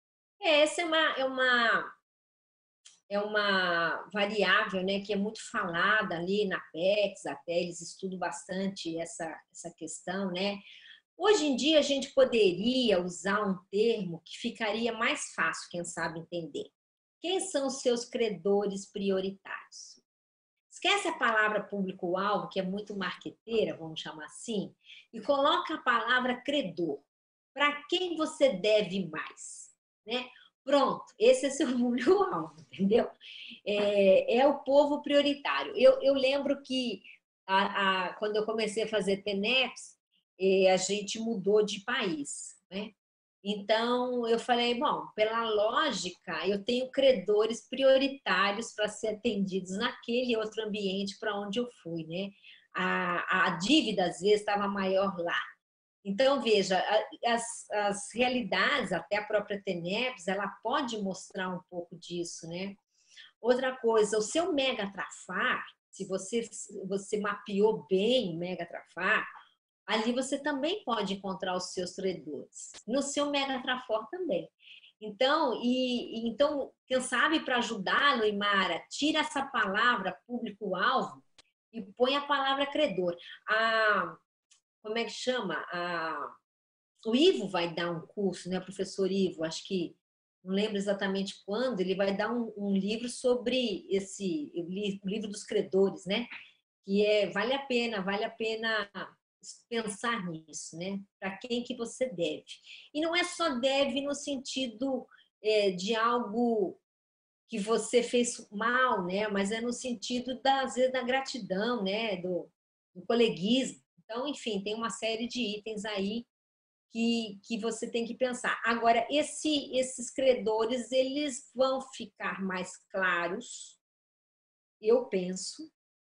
É, essa é uma, é uma, é uma variável né, que é muito falada ali na PEX, até eles estudam bastante essa, essa questão, né? Hoje em dia, a gente poderia usar um termo que ficaria mais fácil, quem sabe, entender. Quem são os seus credores prioritários? Esquece a palavra público-alvo, que é muito marqueteira, vamos chamar assim, e coloca a palavra credor. Para quem você deve mais? Né? Pronto, esse é seu público-alvo, entendeu? É, é, o povo prioritário. Eu, eu lembro que a, a, quando eu comecei a fazer TENEPS, a gente mudou de país, né? Então, eu falei, bom, pela lógica, eu tenho credores prioritários para ser atendidos naquele outro ambiente para onde eu fui, né? A, a dívida, às vezes, estava maior lá. Então, veja, as, as realidades, até a própria TENEPS, ela pode mostrar um pouco disso, né? Outra coisa, o seu mega trafar, se você, você mapeou bem o mega trafar, ali você também pode encontrar os seus credores. No seu Mega Trafor também. Então, e, então quem sabe para ajudá-lo, Imara, tira essa palavra público-alvo e põe a palavra credor. A, como é que chama? A, o Ivo vai dar um curso, né? O professor Ivo, acho que não lembro exatamente quando, ele vai dar um, um livro sobre esse o livro dos credores, né? Que é vale a pena, vale a pena pensar nisso, né? Para quem que você deve. E não é só deve no sentido é, de algo que você fez mal, né? Mas é no sentido da, às vezes, da gratidão, né? Do, do coleguismo. Então, enfim, tem uma série de itens aí que, que você tem que pensar. Agora, esse, esses credores, eles vão ficar mais claros, eu penso,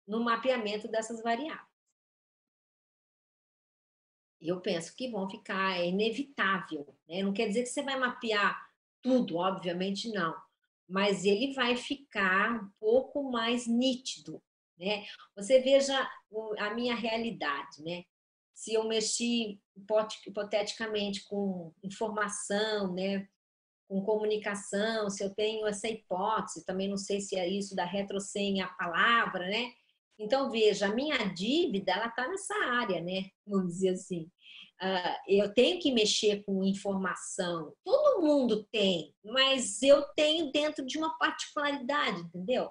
no mapeamento dessas variáveis eu penso que vão ficar, é inevitável. Né? Não quer dizer que você vai mapear tudo, obviamente não, mas ele vai ficar um pouco mais nítido. Né? Você veja a minha realidade, né? Se eu mexi hipoteticamente com informação, né? com comunicação, se eu tenho essa hipótese, também não sei se é isso da retrocem a palavra, né? Então, veja, a minha dívida, ela está nessa área, né? Vamos dizer assim. Uh, eu tenho que mexer com informação. Todo mundo tem, mas eu tenho dentro de uma particularidade, entendeu?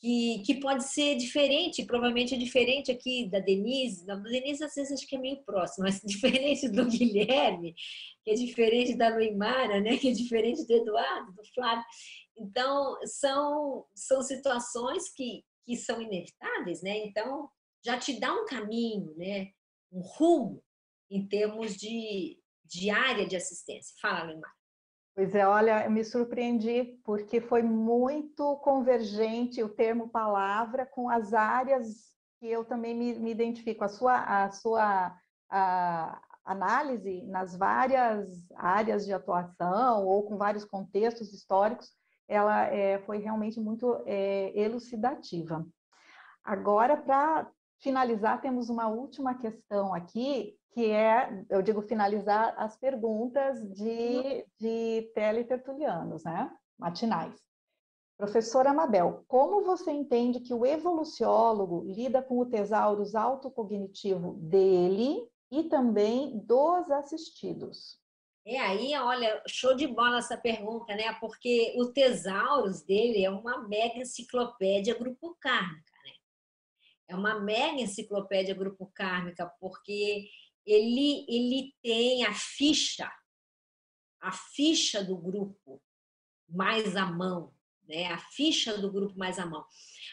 Que, que pode ser diferente, provavelmente é diferente aqui da Denise. Da Denise, às vezes, acho que é meio próximo, mas diferente do Guilherme, que é diferente da Luimara, né? que é diferente do Eduardo, do Flávio. Então, são, são situações que, que são inevitáveis, né? Então, já te dá um caminho, né? Um rumo em termos de, de área de assistência. Fala, Neymar. Pois é, olha, eu me surpreendi porque foi muito convergente o termo palavra com as áreas que eu também me, me identifico. A sua, a sua a análise nas várias áreas de atuação ou com vários contextos históricos ela é, foi realmente muito é, elucidativa. Agora, para finalizar, temos uma última questão aqui, que é, eu digo, finalizar as perguntas de, de teletertulianos, né? Matinais. Professora Amabel, como você entende que o evoluciólogo lida com o tesaurus autocognitivo dele e também dos assistidos? É aí, olha, show de bola essa pergunta, né? Porque o Tesauros dele é uma mega enciclopédia grupo kármica? É uma mega enciclopédia grupo kármica, porque ele, ele tem a ficha, a ficha do grupo mais à mão, né? A ficha do grupo mais à mão.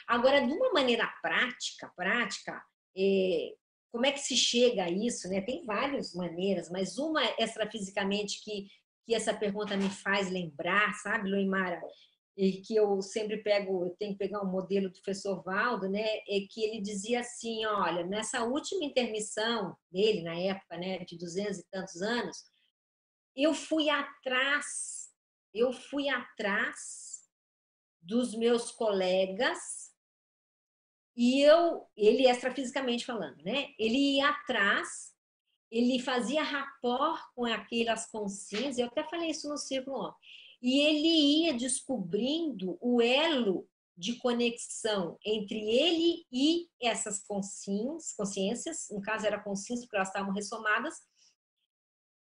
Agora, de uma maneira prática, prática, é, como é que se chega a isso? Né? Tem várias maneiras, mas uma extrafisicamente que, que essa pergunta me faz lembrar, sabe, Loimara? E que eu sempre pego, eu tenho que pegar um modelo do professor Valdo, né? É que ele dizia assim: olha, nessa última intermissão dele, na época, né, de duzentos e tantos anos, eu fui atrás, eu fui atrás dos meus colegas e eu, ele extrafisicamente falando, né? Ele ia atrás, ele fazia rapport com aquelas consciências, eu até falei isso no círculo ontem, e ele ia descobrindo o elo de conexão entre ele e essas consciências, consciências, no caso era consciência porque elas estavam ressomadas,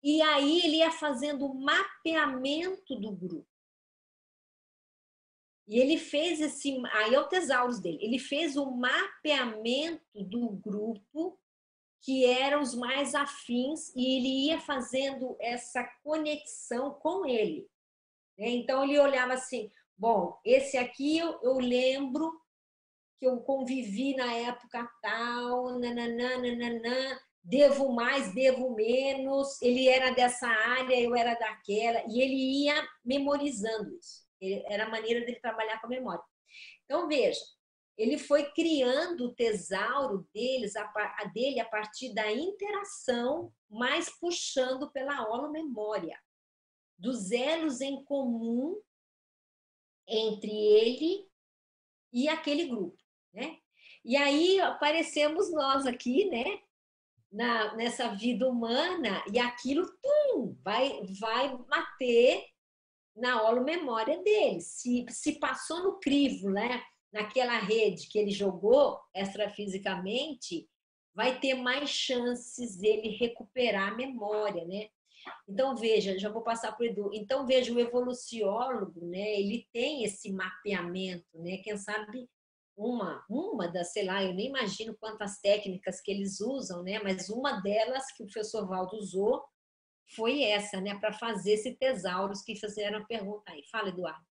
e aí ele ia fazendo o mapeamento do grupo. E ele fez esse, aí é o tesauros dele, ele fez o mapeamento do grupo que eram os mais afins e ele ia fazendo essa conexão com ele. Né? Então ele olhava assim, bom, esse aqui eu, eu lembro que eu convivi na época tal, nananã, nananã, devo mais, devo menos, ele era dessa área, eu era daquela, e ele ia memorizando isso. Era a maneira dele trabalhar com a memória. Então, veja, ele foi criando o tesauro deles, a, dele a partir da interação, mas puxando pela holomemória, dos elos em comum entre ele e aquele grupo, né? E aí aparecemos nós aqui, né? Na, nessa vida humana e aquilo tum, vai vai bater na holomemória dele. Se, se passou no crivo, né, naquela rede que ele jogou extrafisicamente, vai ter mais chances dele recuperar a memória, né? Então, veja, já vou passar para o Edu. Então, veja, o evoluciólogo, né, ele tem esse mapeamento, né? Quem sabe uma, uma das, sei lá, eu nem imagino quantas técnicas que eles usam, né? Mas uma delas que o professor Valdo usou foi essa, né, para fazer esse tesauros que fizeram a pergunta aí. Fala, Eduardo.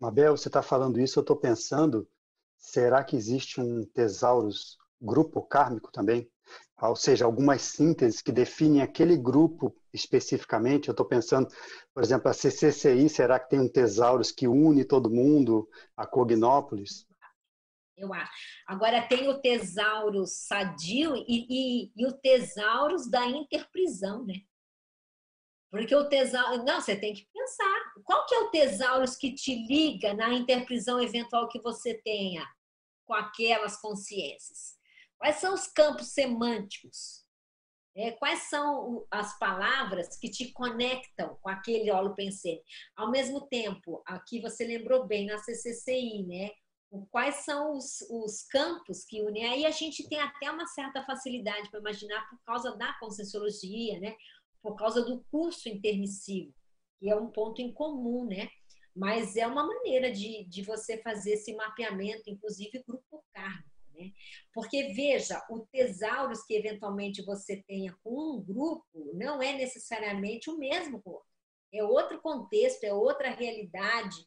Mabel, você está falando isso, eu estou pensando, será que existe um tesauros grupo kármico também? Ou seja, algumas sínteses que definem aquele grupo especificamente. Eu estou pensando, por exemplo, a CCCI, será que tem um tesauros que une todo mundo, a Cognópolis? eu acho. Agora tem o tesaurus sadio e, e, e o tesaurus da interprisão, né? Porque o tesauro. Não, você tem que pensar. Qual que é o tesaurus que te liga na interprisão eventual que você tenha com aquelas consciências? Quais são os campos semânticos? É, quais são as palavras que te conectam com aquele holopensene? Ao mesmo tempo, aqui você lembrou bem na CCCI, né? quais são os, os campos que unem. Aí a gente tem até uma certa facilidade para imaginar por causa da conscienciologia, né? por causa do curso intermissivo, que é um ponto em comum, né? Mas é uma maneira de, de você fazer esse mapeamento, inclusive grupo kármico, né? Porque, veja, o tesauros que eventualmente você tenha com um grupo não é necessariamente o mesmo. É outro contexto, é outra realidade,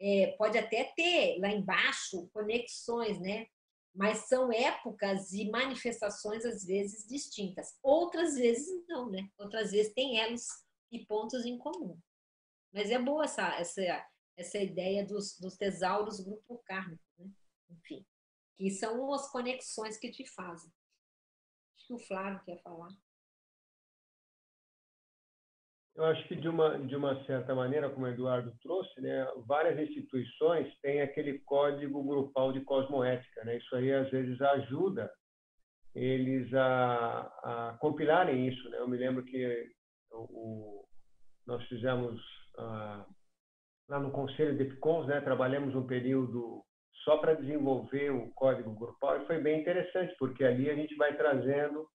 é, pode até ter lá embaixo conexões, né? Mas são épocas e manifestações às vezes distintas. Outras vezes não, né? Outras vezes tem elos e pontos em comum. Mas é boa essa, essa, essa ideia dos, dos tesauros grupo kármico, né? Enfim, que são as conexões que te fazem. Acho que o Flávio quer falar. Eu acho que de uma de uma certa maneira, como o Eduardo trouxe, né, várias instituições têm aquele código grupal de cosmoética, né? Isso aí às vezes ajuda eles a, a compilarem isso, né? Eu me lembro que o, nós fizemos ah, lá no Conselho de Epicons, né? Trabalhamos um período só para desenvolver o código grupal e foi bem interessante porque ali a gente vai trazendo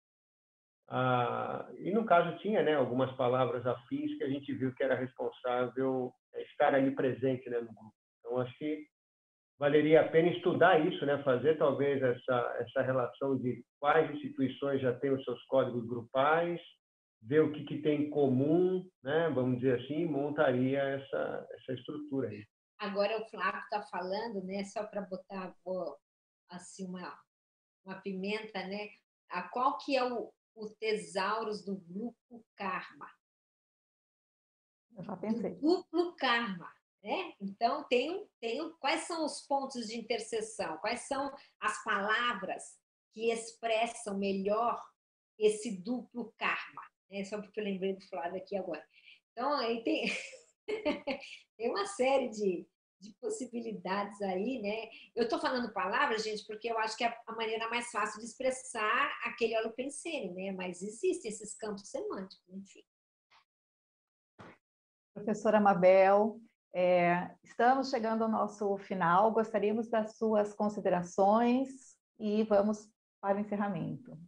ah, e no caso tinha né, algumas palavras afins que a gente viu que era responsável é, estar ali presente né, no grupo. Então, acho que valeria a pena estudar isso, né, fazer talvez essa, essa relação de quais instituições já têm os seus códigos grupais, ver o que, que tem em comum, né, vamos dizer assim, montaria essa, essa estrutura aí. Agora o Flávio está falando, né, só para botar assim uma, uma pimenta, né, a qual que é o, o tesauros do grupo karma. Eu já pensei. Do duplo karma. Né? Então, tem, tem, quais são os pontos de interseção? Quais são as palavras que expressam melhor esse duplo karma? É só porque eu lembrei do Flávio aqui agora. Então, aí tem, tem uma série de, de possibilidades aí, né? Eu estou falando palavras, gente, porque eu acho que é a maneira mais fácil de expressar aquele holopensene, né? Mas existem esses campos semânticos, enfim. Professora Mabel, é, estamos chegando ao nosso final. Gostaríamos das suas considerações e vamos para o encerramento.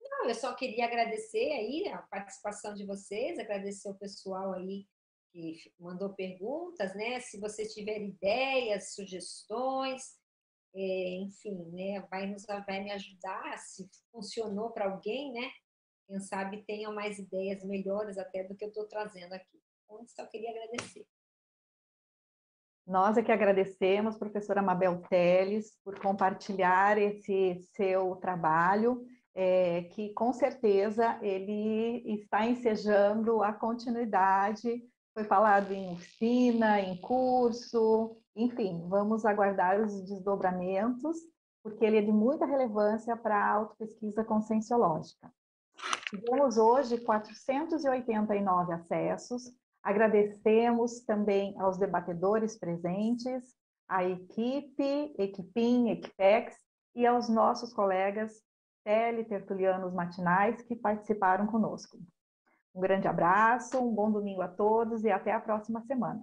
Não, eu só queria agradecer aí a participação de vocês, agradecer o pessoal aí que mandou perguntas, né? Se você tiver ideias, sugestões, é, enfim, né? Vai nos vai me ajudar. Se funcionou para alguém, né? Quem sabe tenham mais ideias melhores até do que eu estou trazendo aqui. Então, só queria agradecer. Nós é que agradecemos, professora Mabel Teles, por compartilhar esse seu trabalho, é, que com certeza ele está ensejando a continuidade foi falado em oficina, em curso, enfim, vamos aguardar os desdobramentos, porque ele é de muita relevância para a autopesquisa conscienciológica. Tivemos hoje 489 acessos, agradecemos também aos debatedores presentes, à equipe, Equipim, Equipex e aos nossos colegas teletertulianos matinais que participaram conosco. Um grande abraço, um bom domingo a todos e até a próxima semana.